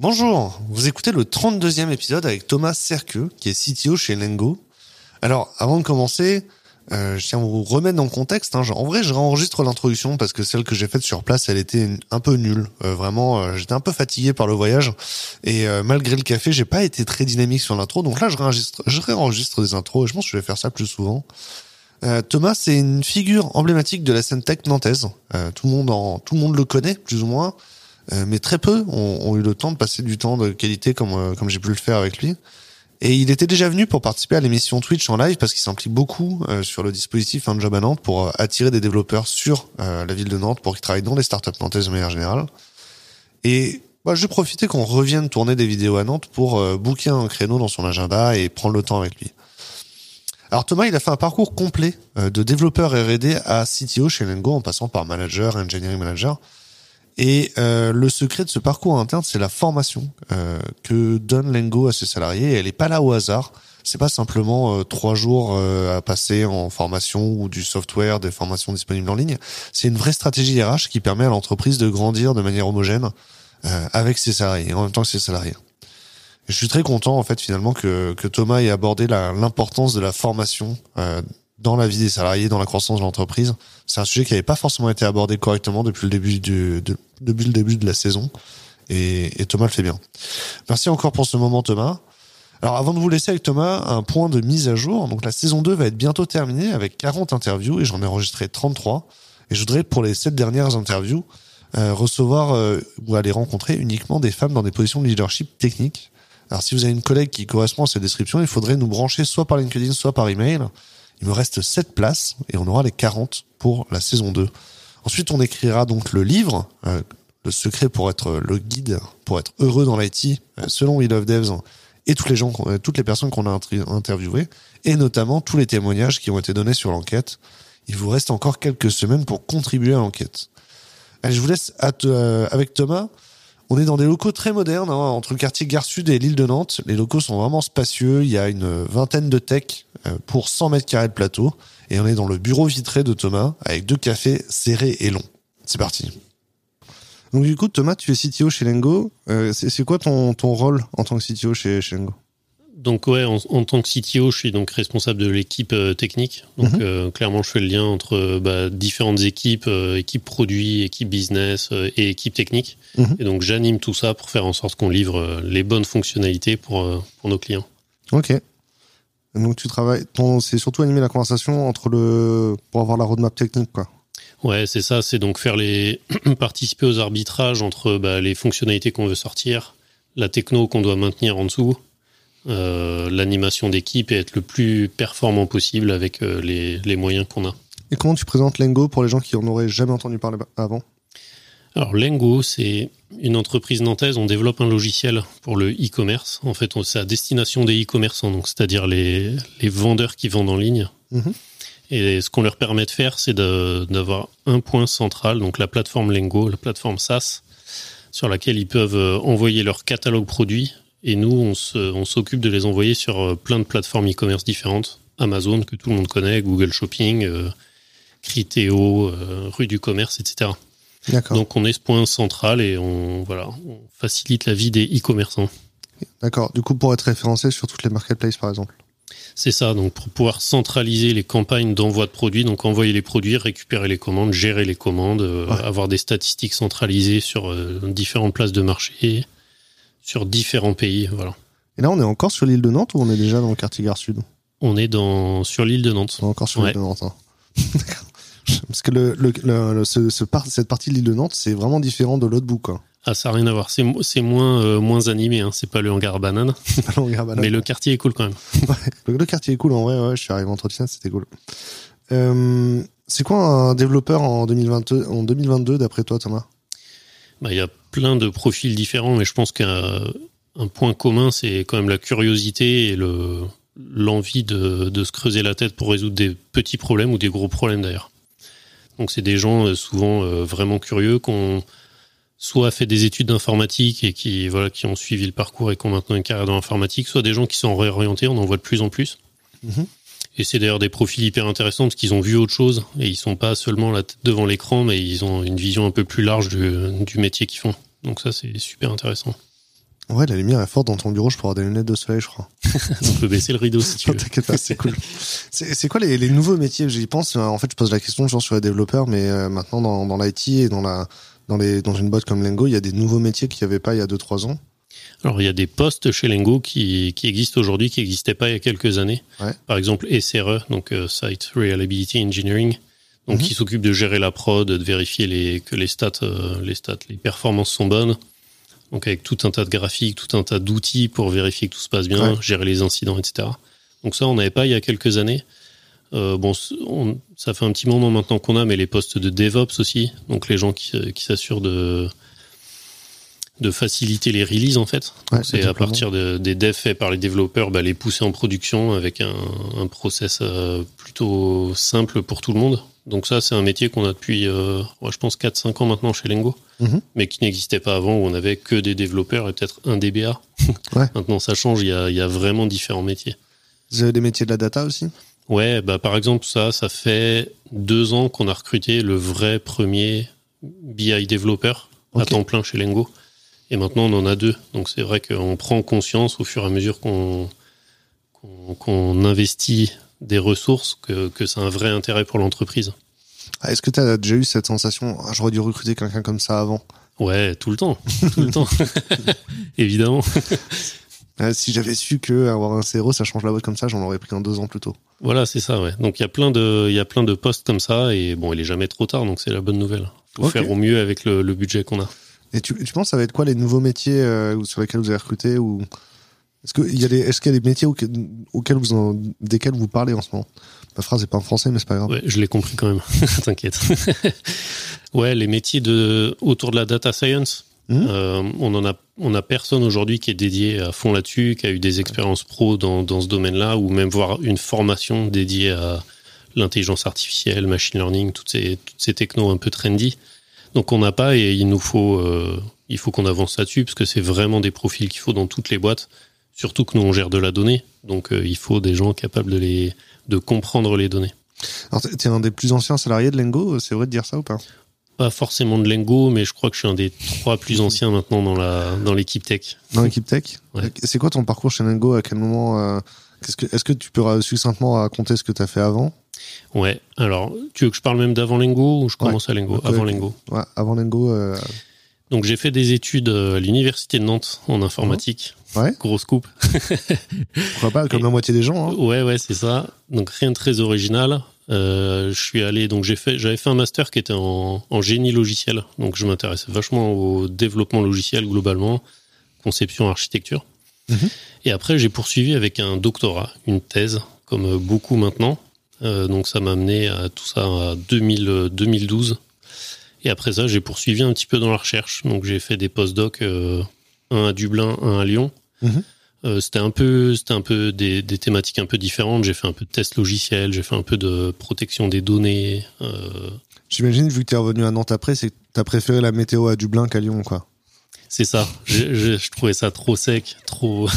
Bonjour, vous écoutez le 32e épisode avec Thomas Serqueux, qui est CTO chez Lengo. Alors, avant de commencer, euh, je tiens à vous remettre dans le contexte. Hein. En vrai, je réenregistre l'introduction parce que celle que j'ai faite sur place, elle était un peu nulle. Euh, vraiment, euh, j'étais un peu fatigué par le voyage et malgré le café, j'ai pas été très dynamique sur l'intro. Donc là, je réenregistre, je réenregistre des intros et je pense que je vais faire ça plus souvent. Thomas, c'est une figure emblématique de la scène tech nantaise. tout le monde en, tout le monde le connaît plus ou moins. Euh, mais très peu ont, eu le temps de passer du temps de qualité comme euh, comme j'ai pu le faire avec lui. Et il était déjà venu pour participer à l'émission Twitch en live parce qu'il s'implique beaucoup euh, sur le dispositif Un Job à Nantes pour attirer des développeurs sur la ville de Nantes pour qu'ils travaillent dans les startups nantaises de manière générale. Et bah, je profiter qu'on revienne tourner des vidéos à Nantes pour booker un créneau dans son agenda et prendre le temps avec lui. Alors Thomas, il a fait un parcours complet de développeur R&D à CTO chez Lengo en passant par manager, engineering manager. Et euh, le secret de ce parcours interne, c'est la formation euh, que donne Lengo à ses salariés. elle n'est pas là au hasard. C'est pas simplement euh, trois jours à passer en formation ou du software, des formations disponibles en ligne. C'est une vraie stratégie RH qui permet à l'entreprise de grandir de manière homogène avec ses salariés, en même temps que ses salariés. je suis très content en fait finalement que, que Thomas ait abordé l'importance de la formation dans la vie des salariés, dans la croissance de l'entreprise. C'est un sujet qui n'avait pas forcément été abordé correctement depuis le début du, de, depuis le début de la saison. Et, Thomas le fait bien. Merci encore pour ce moment, Thomas. Alors, avant de vous laisser avec Thomas, un point de mise à jour. Donc, la saison 2 va être bientôt terminée avec 40 interviews et j'en ai enregistré 33. Et je voudrais, pour les 7 dernières interviews, euh, recevoir euh, ou aller rencontrer uniquement des femmes dans des positions de leadership technique. Alors, si vous avez une collègue qui correspond à cette description, il faudrait nous brancher soit par LinkedIn, soit par email. Il me reste 7 places et on aura les 40 pour la saison 2. Ensuite, on écrira donc le livre, euh, le secret pour être le guide, pour être heureux dans l'IT, euh, selon We Love Devs et toutes les gens, euh, toutes les personnes qu'on a interviewées, et notamment tous les témoignages qui ont été donnés sur l'enquête. Il vous reste encore quelques semaines pour contribuer à l'enquête. Allez, je vous laisse avec Thomas. On est dans des locaux très modernes, hein, entre le quartier Gare Sud et l'île de Nantes. Les locaux sont vraiment spacieux. Il y a une vingtaine de tech euh, pour 100 mètres carrés de plateau. Et on est dans le bureau vitré de Thomas avec deux cafés serrés et longs. C'est parti. Donc du coup, Thomas, tu es CTO chez Lengo. Euh, c'est quoi ton, ton rôle en tant que CTO chez, chez Lengo? Donc ouais, en, tant que CTO, je suis donc responsable de l'équipe euh, technique. Donc mhm. euh, clairement, je fais le lien entre euh, bah, différentes équipes, équipe produit, équipe business et équipe technique. Mhm. Et donc j'anime tout ça pour faire en sorte qu'on livre les bonnes fonctionnalités pour pour nos clients. Ok. Donc tu travailles, c'est surtout animer la conversation entre le pour avoir la roadmap technique, quoi. Ouais, c'est ça. C'est donc faire les participer aux arbitrages entre bah, les fonctionnalités qu'on veut sortir, la techno qu'on doit maintenir en dessous euh, l'animation d'équipe et être le plus performant possible avec euh, les, les, moyens qu'on a. Et comment tu présentes Lengo pour les gens qui en auraient jamais entendu parler avant? Alors Lengo, c'est une entreprise nantaise. On développe un logiciel pour le e-commerce. En fait, c'est à destination des e-commerçants, donc c'est-à-dire les, les, vendeurs qui vendent en ligne. Mhm. Et ce qu'on leur permet de faire, c'est d'avoir un point central, donc la plateforme Lengo, la plateforme SaaS, sur laquelle ils peuvent euh, envoyer leur catalogue produit et nous, on s'occupe de les envoyer sur euh, plein de plateformes e-commerce différentes. Amazon, que tout le monde connaît, Google Shopping, euh, Criteo, euh, Rue du Commerce, etc. Donc on est ce point central et on, voilà, on facilite la vie des e-commerçants. D'accord. Du coup, pour être référencé sur toutes les marketplaces, par exemple c'est ça, donc pour pouvoir centraliser les campagnes d'envoi de produits, donc envoyer les produits, récupérer les commandes, gérer les commandes, avoir des statistiques centralisées sur différentes places de marché, sur différents pays, voilà. Et là, on est encore sur l'île de Nantes ou on est déjà dans le quartier Gare Sud On est dans sur l'île de Nantes. encore sur l'île de Nantes. Hein. Parce que le, le, ce, cette partie de l'île de Nantes, c'est vraiment différent de l'autre bout, quoi. Ah, ça n'a rien à voir. C'est, c'est moins, euh, moins animé. Hein. C'est pas le hangar banane. pas le hangar banane. Mais le quartier est cool quand même. le, quartier est cool en vrai. Ouais, je suis arrivé en entretien, c'était cool. Euh, c'est quoi un développeur en 2022, en 2022 d'après toi, Thomas? Bah, Il y a plein de profils différents, mais je pense qu'un point commun, c'est quand même la curiosité et le l'envie de, de, se creuser la tête pour résoudre des petits problèmes ou des gros problèmes d'ailleurs. Donc c'est des gens euh, souvent euh, vraiment curieux qui ont soit fait des études d'informatique et qui voilà qui ont suivi le parcours et qui ont maintenant une carrière dans l'informatique, soit des gens qui sont réorientés, on en voit de plus en plus. Mm-hmm. Et c'est d'ailleurs des profils hyper intéressants parce qu'ils ont vu autre chose et ils sont pas seulement la tête devant l'écran, mais ils ont une vision un peu plus large du, du métier qu'ils font. Donc ça, c'est super intéressant. Ouais, la lumière est forte dans ton bureau, je peux avoir des lunettes de soleil, je crois. On peut baisser le rideau si tu veux. T'inquiète pas, c'est cool. C'est quoi les, les, nouveaux métiers J'y pense? En fait, je pose la question toujours sur les développeurs, mais euh, maintenant dans, dans l'IT et dans la dans les dans une boîte comme Lengo, il y a des nouveaux métiers qu'il n'y avait pas il y a 2-3 ans. Alors, il y a des postes chez Lengo qui, qui existent aujourd'hui, qui n'existaient pas il y a quelques années. Ouais. Par exemple, SRE, donc euh, Site Reliability Engineering, donc Mhm. qui s'occupe de gérer la prod, de vérifier les, que les stats, euh, les stats, les performances sont bonnes. Donc avec tout un tas de graphiques, tout un tas d'outils pour vérifier que tout se passe bien, Ouais. gérer les incidents, etc. Donc ça, on n'avait pas il y a quelques années. Euh, bon, on- ça fait un petit moment maintenant qu'on a, mais les postes de DevOps aussi, donc les gens qui, qui s'assurent de de faciliter les releases en fait. Ouais, c'est à partir de- des devs faits par les développeurs, bah, les pousser en production avec un, un process euh, plutôt simple pour tout le monde. Donc ça, c'est un métier qu'on a depuis, euh, je pense, 4-5 ans maintenant chez Lengo, Mhm. mais qui n'existait pas avant, où on avait que des développeurs et peut-être un DBA. Ouais. Maintenant, ça change, il y a, y a vraiment différents métiers. Vous avez des métiers de la data aussi? Ouais, bah par exemple ça, ça fait deux ans qu'on a recruté le vrai premier BI développeur à temps plein chez Lengo, et maintenant on en a deux. Donc c'est vrai qu'on prend conscience au fur et à mesure qu'on investit des ressources que, que c'est un vrai intérêt pour l'entreprise. Ah, Est-ce que tu as déjà eu cette sensation ah, J'aurais dû recruter quelqu'un comme ça avant? Ouais, tout le temps, tout le temps, évidemment. Ah, si j'avais su que avoir un CRO, ça change la boîte comme ça, j'en aurais pris un deux ans plus tôt. Voilà, c'est ça. Ouais. Donc il y a plein de, il y a plein de postes comme ça, et bon, il est jamais trop tard, donc c'est la bonne nouvelle. Faut faire au mieux avec le, le budget qu'on a. Et tu, tu penses ça va être quoi les nouveaux métiers euh, sur lesquels vous avez recruté ou est-ce qu'il y a des est-ce qu'il y a des métiers auxquels, auxquels vous en, desquels vous parlez en ce moment? Ma phrase est pas en français mais c'est pas grave. Ouais, je l'ai compris quand même. T'inquiète. ouais, les métiers de autour de la data science, Mhm. euh, on en a, on a personne aujourd'hui qui est dédié à fond là-dessus, qui a eu des expériences pro dans, dans ce domaine-là, ou même voir une formation dédiée à l'intelligence artificielle, machine learning, toutes ces, toutes ces technos un peu trendy. Donc on n'a pas et il nous faut, euh, il faut qu'on avance là-dessus parce que c'est vraiment des profils qu'il faut dans toutes les boîtes. Surtout que nous on gère de la donnée, donc euh, il faut des gens capables de les, de comprendre les données. Alors t'es- un des plus anciens salariés de Lengo, c'est vrai de dire ça ou pas? Pas forcément de Lengo, mais je crois que je suis un des trois plus anciens maintenant dans la dans l'équipe tech. Dans l'équipe tech? Ouais. C'est quoi ton parcours chez Lengo? À quel moment euh, que est-ce que tu peux succinctement raconter ce que tu as fait avant? Ouais. Alors, tu veux que je parle même d'avant Lengo ou je Ouais. commence à Lengo Ok, Avant ok. Lengo. Ouais, avant Lengo euh, Donc j'ai fait des études euh, à l'université de Nantes en informatique. Ouais. Grosse coupe. pourquoi pas comme Et- la moitié des gens hein. Ouais, ouais, c'est ça. Donc rien de très original. Euh, je suis allé, donc j'ai fait, j'avais fait un master qui était en, en génie logiciel. Donc je m'intéressais vachement au développement logiciel globalement, conception, architecture. Mhm. Et après j'ai poursuivi avec un doctorat, une thèse, comme beaucoup maintenant. Euh, donc ça m'a amené à tout ça à 2000, euh, 2012. Et après ça, j'ai poursuivi un petit peu dans la recherche. Donc j'ai fait des postdocs, euh, un à Dublin, un à Lyon. Mhm. Euh, c'était un peu, c'était un peu des, des thématiques un peu différentes. J'ai fait un peu de test logiciel, j'ai fait un peu de protection des données. Euh, J'imagine vu que t'es revenu à Nantes après, c'est que t'as préféré la météo à Dublin qu'à Lyon quoi. C'est ça. Je, je, je trouvais ça trop sec, trop,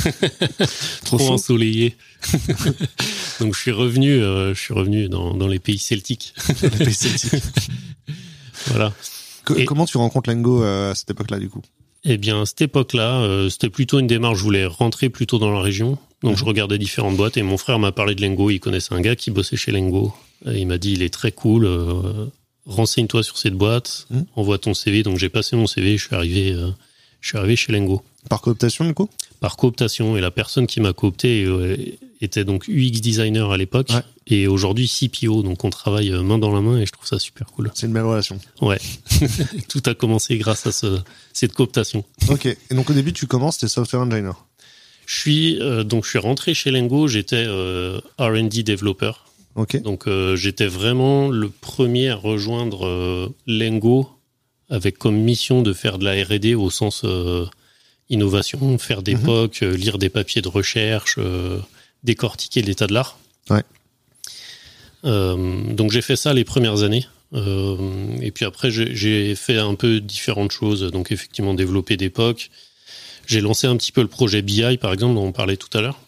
trop, ensoleillé. Donc je suis revenu, euh, je suis revenu dans, dans les pays celtiques. Les pays celtiques. Voilà. Et- Comment tu rencontres Lengo euh, à cette époque-là du coup? Eh bien, à cette époque-là, euh, c'était plutôt une démarche. Je voulais rentrer plutôt dans la région. Donc, je regardais différentes boîtes et mon frère m'a parlé de Lengo. Il connaissait un gars qui bossait chez Lengo. Et il m'a dit, il est très cool. euh, Renseigne-toi sur cette boîte. Mhm. Envoie ton CV. Donc, j'ai passé mon CV. Je suis arrivé, je suis arrivé chez Lengo Par cooptation du coup par cooptation. Et la personne qui m'a coopté euh, était donc UX designer à l'époque Ouais. et aujourd'hui CPO. Donc, on travaille euh, main dans la main et je trouve ça super cool. C'est une belle relation. Ouais. Tout a commencé grâce à ce- cette cooptation. Ok. Et donc au début tu commences, t'es software engineer. Je suis euh, donc je suis rentré chez Lengo, j'étais euh, R&D développeur. Ok. Donc euh, j'étais vraiment le premier à rejoindre Lengo avec comme mission de faire de la R&D au sens euh, innovation, faire des Mhm. POC, euh, lire des papiers de recherche, euh, décortiquer l'état de l'art. Ouais. Donc j'ai fait ça les premières années. Et puis après j'ai j'ai fait un peu différentes choses. Donc effectivement développer des POC. J'ai lancé un petit peu le projet BI par exemple dont on parlait tout à l'heure.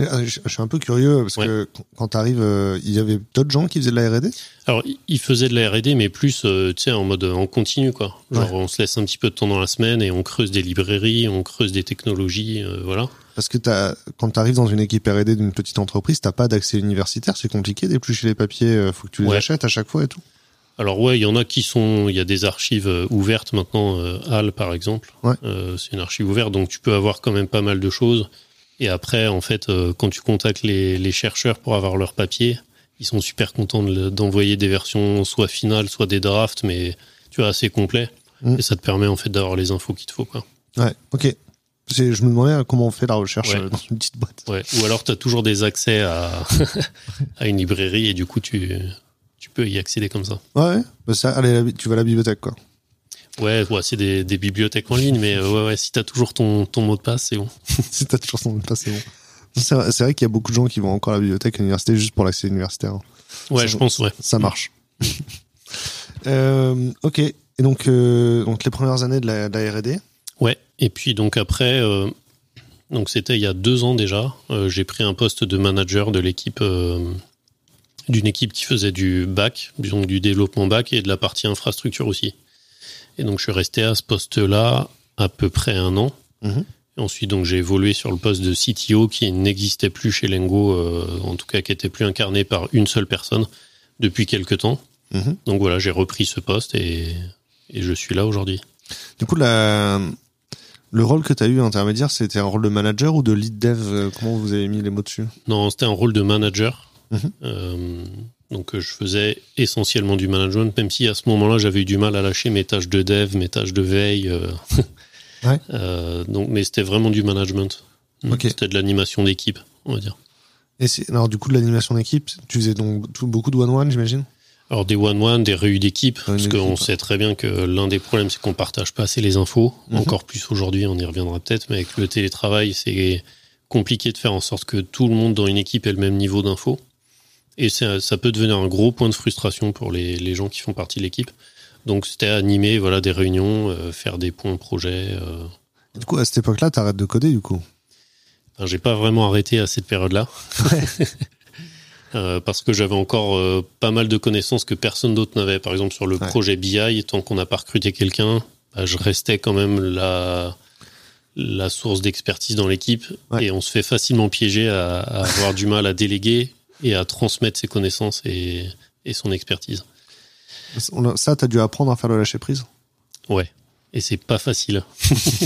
Euh, je, suis un peu curieux parce que quand tu arrives, euh, il y avait d'autres gens qui faisaient de la R&D Alors, ils faisaient de la R&D, mais plus, euh, tu sais, en mode en continu, quoi. Genre, on se laisse un petit peu de temps dans la semaine et on creuse des librairies, on creuse des technologies, voilà. Parce que as, quand tu arrives dans une équipe R&D d'une petite entreprise, t'as pas d'accès universitaire, c'est compliqué d'éplucher les papiers, faut que tu les achètes à chaque fois et tout. Alors ouais, il y en a qui sont, il y a des archives ouvertes maintenant, HAL par exemple. C'est une archive ouverte, donc tu peux avoir quand même pas mal de choses. Et après, en fait, euh, quand tu contactes les, chercheurs pour avoir leur papier, ils sont super contents d'envoyer des versions soit finales, soit des drafts, mais tu vois, assez complets. Mm. Et ça te permet en fait d'avoir les infos qu'il te faut. Quoi. Ouais, ok. Je me demandais comment on fait la recherche euh, dans une petite boîte. Ouais. Ou alors tu as toujours des accès à, à une librairie et du coup tu, tu peux y accéder comme ça. Ouais, bah ça, allez, tu vas à la bibliothèque quoi. Ouais, ouais c'est des, des, bibliothèques en ligne, mais euh, ouais, ouais, si t'as toujours ton, ton mot de passe, c'est bon. si t'as toujours ton mot de passe, c'est bon. C'est vrai, vrai qu'il y a beaucoup de gens qui vont encore à la bibliothèque à l'université juste pour l'accès universitaire. Ouais, je pense, ouais. Ça marche. euh, ok. Et donc, euh, donc les premières années de la, R&D. Ouais. Et puis donc après, euh, donc c'était il y a deux ans déjà. J'ai pris un poste de manager de l'équipe d'une équipe qui faisait du bac, donc du développement bac et de la partie infrastructure aussi. Et donc, je suis resté à ce poste-là à peu près un an. Mhm. Et ensuite, donc, j'ai évolué sur le poste de CTO qui n'existait plus chez Lengo, euh, en tout cas, qui était plus incarné par une seule personne depuis quelques temps. Mhm. Donc voilà, j'ai repris ce poste et, et je suis là aujourd'hui. Du coup, la, le rôle que tu as eu intermédiaire, c'était un rôle de manager ou de lead dev? Euh, Comment vous avez mis les mots dessus? Non, c'était un rôle de manager. Mhm. Euh, donc euh, je faisais essentiellement du management, même si à ce moment-là j'avais eu du mal à lâcher mes tâches de dev, mes tâches de veille. Euh, euh, donc, mais c'était vraiment du management. C'était de l'animation d'équipe, on va dire. Et alors du coup de l'animation d'équipe, tu faisais donc beaucoup de one-one, j'imagine? Alors des one-one, des réunions d'équipe, parce qu'on sait très bien que l'un des problèmes, c'est qu'on partage pas assez les infos. Mhm. Encore plus aujourd'hui, on y reviendra peut-être, mais avec le télétravail, c'est compliqué de faire en sorte que tout le monde dans une équipe ait le même niveau d'infos. Et ça, ça, peut devenir un gros point de frustration pour les, les gens qui font partie de l'équipe. Donc c'était animer voilà, des réunions, euh, faire des points projets. Euh. Du coup, à cette époque-là, tu arrêtes de coder du coup? Enfin, J'ai pas vraiment arrêté à cette période-là. euh, parce que j'avais encore euh, pas mal de connaissances que personne d'autre n'avait. Par exemple, sur le projet BI, tant qu'on n'a pas recruté quelqu'un, bah, je restais quand même la, la source d'expertise dans l'équipe. Et on se fait facilement piéger à, à avoir du mal à déléguer et à transmettre ses connaissances et, et son expertise. Ça, tu as dû apprendre à faire le lâcher prise? Ouais. Et c'est pas facile.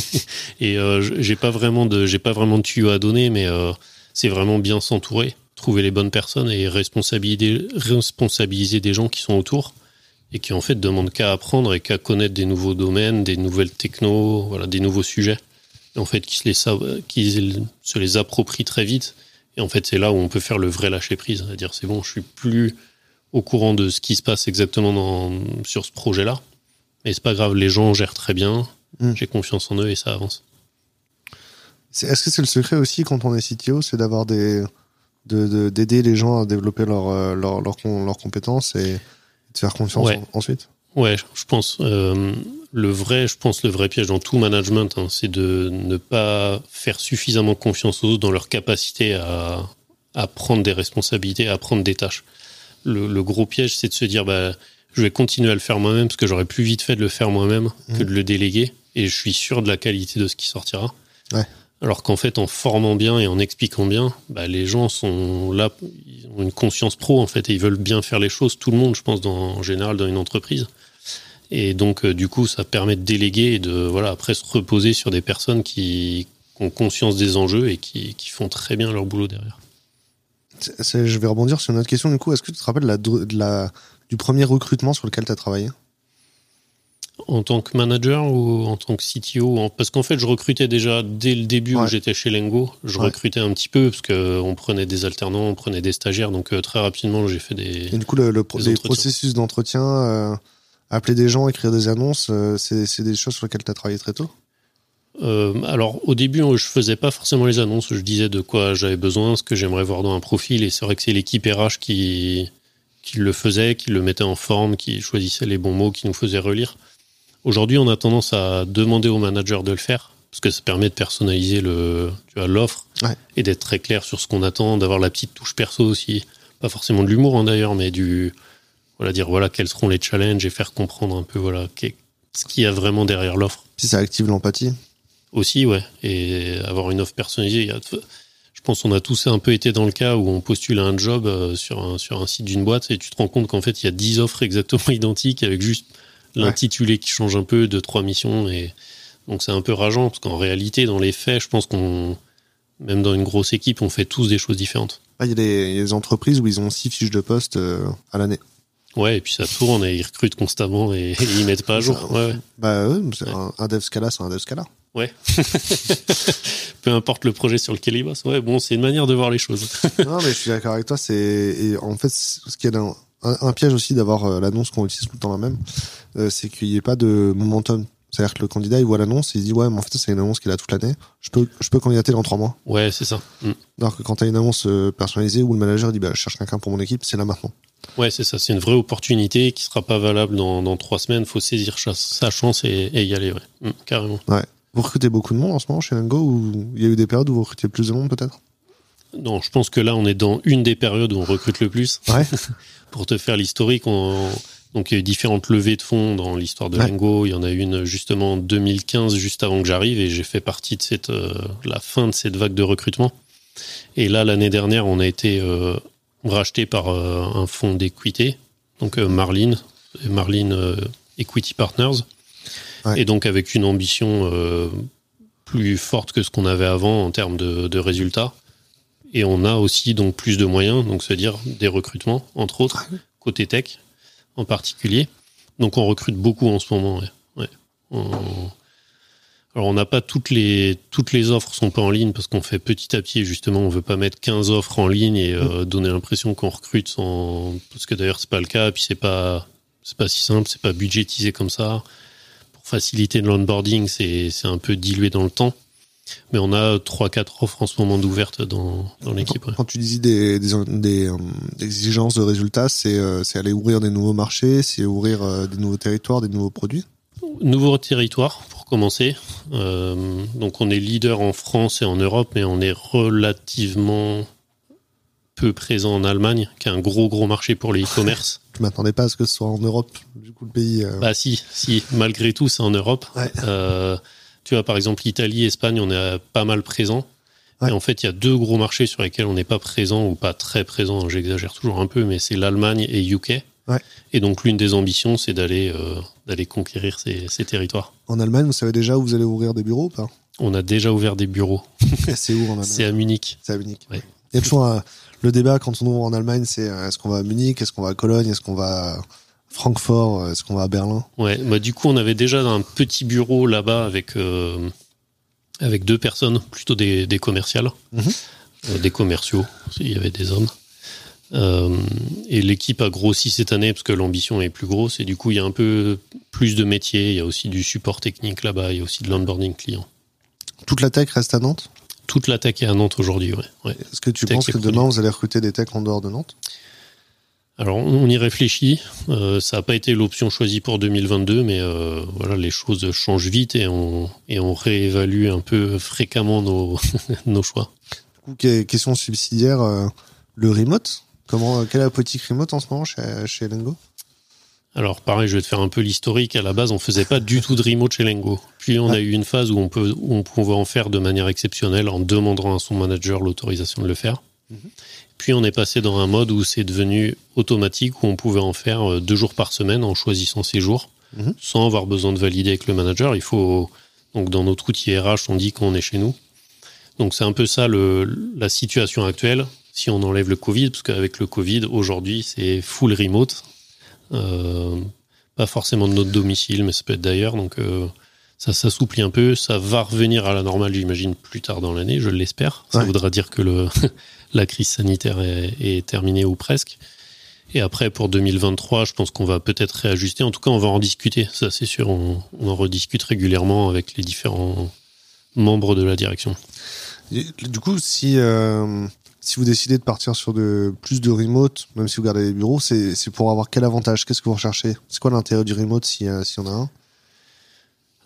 et euh, j'ai pas vraiment de j'ai pas vraiment de tuyaux à donner, mais euh, c'est vraiment bien s'entourer, trouver les bonnes personnes et responsabiliser, responsabiliser des gens qui sont autour et qui en fait demandent qu'à apprendre et qu'à connaître des nouveaux domaines, des nouvelles technos, voilà, des nouveaux sujets. Et en fait, qui se les, qui se les approprient très vite et en fait, c'est là où on peut faire le vrai lâcher prise, à dire c'est bon, je suis plus au courant de ce qui se passe exactement dans, sur ce projet-là. Mais c'est pas grave, les gens gèrent très bien, hmm. j'ai confiance en eux et ça avance. Est-ce que c'est le secret aussi quand on est CTO, c'est d'avoir des d'aider les gens à développer leurs euh, leur, leur, compétences et de faire confiance ensuite? Ouais, je pense. Euh, le vrai, je pense, le vrai piège dans tout management, hein, c'est de ne pas faire suffisamment confiance aux autres dans leur capacité à, à prendre des responsabilités, à prendre des tâches. Le, gros piège, c'est de se dire, bah, je vais continuer à le faire moi-même parce que j'aurais plus vite fait de le faire moi-même que de le déléguer et je suis sûr de la qualité de ce qui sortira. Ouais. Alors qu'en fait, en formant bien et en expliquant bien, bah, les gens sont là, ils ont une conscience pro en fait et ils veulent bien faire les choses. Tout le monde, je pense, dans, en général, dans une entreprise. Et donc, euh, du coup, ça permet de déléguer et de, voilà, après se reposer sur des personnes qui, ont conscience des enjeux et qui, qui, font très bien leur boulot derrière. Je vais rebondir sur une autre question, du coup. Est-ce que tu te rappelles la, de la, du premier recrutement sur lequel tu as travaillé? En tant que manager ou en tant que CTO Parce qu'en fait, je recrutais déjà dès le début où j'étais chez Lengo. Je recrutais un petit peu parce qu'on prenait des alternants, on prenait des stagiaires. Donc euh, très rapidement, j'ai fait des. Et du coup, le, le processus d'entretien, euh, appeler des gens, écrire des annonces, euh, c'est des choses sur lesquelles tu as travaillé très tôt? Alors au début je faisais pas forcément les annonces, je disais de quoi j'avais besoin, ce que j'aimerais voir dans un profil. Et c'est vrai que c'est l'équipe RH qui qui le faisait, qui le mettait en forme, qui choisissait les bons mots, qui nous faisait relire. Aujourd'hui, on a tendance à demander au manager de le faire parce que ça permet de personnaliser le, tu l'offre et d'être très clair sur ce qu'on attend, d'avoir la petite touche perso aussi, pas forcément de l'humour hein, d'ailleurs, mais du, voilà, dire voilà quels seront les challenges et faire comprendre un peu voilà ce qu'il y a vraiment derrière l'offre. Puis ça active l'empathie. Aussi, ouais, et avoir une offre personnalisée. Il y a, je pense qu'on a tous un peu été dans le cas où on postule à un job euh, sur un, sur un site d'une boîte et tu te rends compte qu'en fait il y a 10 offres exactement identiques avec juste l'intitulé qui change un peu de trois missions et donc c'est un peu rageant parce qu'en réalité dans les faits je pense qu'on même dans une grosse équipe on fait tous des choses différentes. Ah, il y, a des entreprises où ils ont six fiches de poste euh, à l'année. Ouais, et puis ça tourne et ils recrutent constamment et, ils mettent pas à jour. Ouais, Bah, ouais, un, un, dev Scala, c'est un dev Scala. Ouais. Peu importe le projet sur lequel il bosse. Ouais, bon, c'est une manière de voir les choses. non, mais je suis d'accord avec toi. C'est en fait ce qui est un, un, piège aussi d'avoir euh, l'annonce qu'on utilise tout le temps la même, euh, c'est qu'il n'y ait pas de momentum. C'est-à-dire que le candidat, il voit l'annonce et il dit ouais, mais en fait, c'est une annonce qu'il a toute l'année. Je peux, je peux candidater dans trois mois. Ouais, c'est ça. Mm. Alors que quand tu as une annonce euh, personnalisée où le manager dit bah, je cherche quelqu'un pour mon équipe, c'est là maintenant. Ouais, c'est ça. C'est une vraie opportunité qui sera pas valable dans, dans trois semaines. Faut saisir sa chance et, et y aller, ouais. Mm, carrément. Ouais. Vous recrutez beaucoup de monde en ce moment chez Lengo ou il y a eu des périodes où vous recrutez plus de monde peut-être? Non, je pense que là, on est dans une des périodes où on recrute le plus. Ouais. Pour te faire l'historique, donc il y a eu différentes levées de fonds dans l'histoire de Lengo. Il y en a une justement en 2015, juste avant que j'arrive, et j'ai fait partie de cette euh, la fin de cette vague de recrutement. Et là, l'année dernière, on a été euh, racheté par euh, un fonds d'équité, donc Marlin, Marlin Equity Partners et donc avec une ambition plus forte que ce qu'on avait avant en termes de, résultats. Et on a aussi donc plus de moyens, donc c'est-à-dire des recrutements, entre autres, côté tech en particulier. Donc on recrute beaucoup en ce moment. Ouais. Alors on n'a pas toutes les toutes les offres sont pas en ligne parce qu'on fait petit à petit justement on veut pas mettre 15 offres en ligne et euh, mm. donner l'impression qu'on recrute sans parce que d'ailleurs c'est pas le cas puis c'est pas c'est pas si simple c'est pas budgétisé comme ça faciliter l'onboarding, c'est un peu dilué dans le temps. Mais on a 3-4 offres en ce moment d'ouvertes dans, dans l'équipe. Quand, tu dis des, des, des, euh, exigences de résultats, euh, c'est aller ouvrir des nouveaux marchés, c'est ouvrir euh, des nouveaux territoires, des nouveaux produits? Nouveaux territoires, pour commencer. donc on est leader en France et en Europe, mais on est relativement peu présent en Allemagne, qui est un gros gros marché pour les e-commerce. Je m'attendais pas à ce que ce soit en Europe, du coup le pays. Euh. Bah si, si, malgré tout c'est en Europe. Euh, tu vois par exemple Italie, Espagne, on est pas mal présent. Et en fait, il y a deux gros marchés sur lesquels on n'est pas présent ou pas très présent. J'exagère toujours un peu, mais c'est l'Allemagne et UK. Et donc l'une des ambitions, c'est d'aller euh, d'aller conquérir ces, ces, territoires. En Allemagne, vous savez déjà où vous allez ouvrir des bureaux ou pas? On a déjà ouvert des bureaux. c'est où en Allemagne? C'est à Munich. C'est à Munich. Il y a toujours un, le débat quand on ouvre en Allemagne, c'est euh, est-ce qu'on va à Munich, est-ce qu'on va à Cologne, est-ce qu'on va Francfort, euh, est-ce qu'on va à Berlin? Ouais, bah du coup on avait déjà un petit bureau là-bas avec euh, avec deux personnes, plutôt des, des commerciales, mhm. des commerciaux, il y avait des hommes. et l'équipe a grossi cette année parce que l'ambition est plus grosse et du coup il y a un peu plus de métiers, il y a aussi du support technique là-bas, il y a aussi de l'onboarding client. Toute la tech reste à Nantes? Toute la tech est à Nantes aujourd'hui. Ouais. Est-ce que tu penses que demain vous allez recruter des techs en dehors de Nantes? Alors on y réfléchit. Euh, ça n'a pas été l'option choisie pour 2022, mais euh, voilà, les choses changent vite et on, et on réévalue un peu fréquemment nos, nos choix. Du coup, question subsidiaire, euh, le remote? Comment, quelle est la politique remote en ce moment chez, chez Lengo? Alors pareil, je vais te faire un peu l'historique. À la base, on faisait pas du tout de remote chez Lengo. Puis on a eu une phase où on peut, on pouvait en faire de manière exceptionnelle en demandant à son manager l'autorisation de le faire. Puis on est passé dans un mode où c'est devenu automatique, où on pouvait en faire euh, deux jours par semaine en choisissant ses jours, mhm. sans avoir besoin de valider avec le manager. Il faut donc dans notre outil RH, on dit qu'on est chez nous. Donc c'est un peu ça le, la situation actuelle. Si on enlève le Covid, parce qu'avec le Covid aujourd'hui c'est full remote, euh, pas forcément de notre domicile, mais ça peut être d'ailleurs. Donc euh, ça s'assouplit un peu. Ça va revenir à la normale, j'imagine, plus tard dans l'année, je l'espère. Ça voudra dire que le, la crise sanitaire est, terminée ou presque. Et après, pour 2023, je pense qu'on va peut-être réajuster. En tout cas, on va en discuter. Ça, c'est sûr. On, en rediscute régulièrement avec les différents membres de la direction. Du coup, si euh, si vous décidez de partir sur de plus de remote, même si vous gardez les bureaux, c'est pour avoir quel avantage? Qu'est-ce que vous recherchez? C'est quoi l'intérêt du remote s'il si y en a un?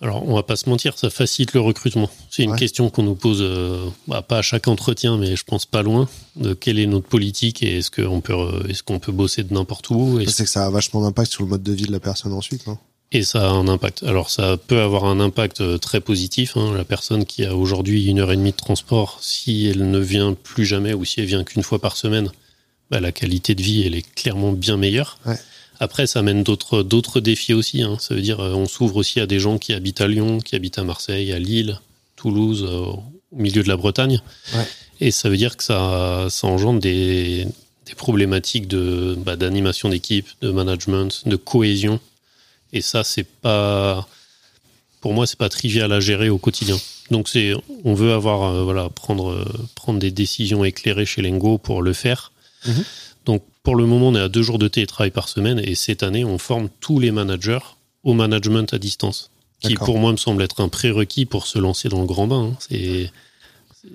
Alors, on va pas se mentir, ça facilite le recrutement. C'est une question qu'on nous pose, euh, bah, pas à chaque entretien, mais je pense pas loin, de quelle est notre politique et est-ce qu'on peut, euh, est-ce qu'on peut bosser de n'importe où. C'est que ça a vachement d'impact sur le mode de vie de la personne ensuite, et ça a un impact. Alors ça peut avoir un impact euh, très positif. Hein. La personne qui a aujourd'hui une heure et demie de transport, si elle ne vient plus jamais ou si elle vient qu'une fois par semaine, bah, la qualité de vie elle est clairement bien meilleure. Après, ça amène d'autres d'autres défis aussi. Hein. Ça veut dire euh, on s'ouvre aussi à des gens qui habitent à Lyon, qui habitent à Marseille, à Lille, Toulouse, euh, au milieu de la Bretagne. Et ça veut dire que ça, ça engendre des, des problématiques de bah, d'animation d'équipe, de management, de cohésion et ça, c'est pas, pour moi, c'est pas trivial à gérer au quotidien. Donc c'est, on veut avoir, euh, voilà, prendre, euh, prendre des décisions éclairées chez Lengo pour le faire. Mhm. Pour le moment, on est à deux jours de télétravail par semaine et cette année, on forme tous les managers au management à distance, qui pour moi me semble être un prérequis pour se lancer dans le grand bain. Hein. C'est,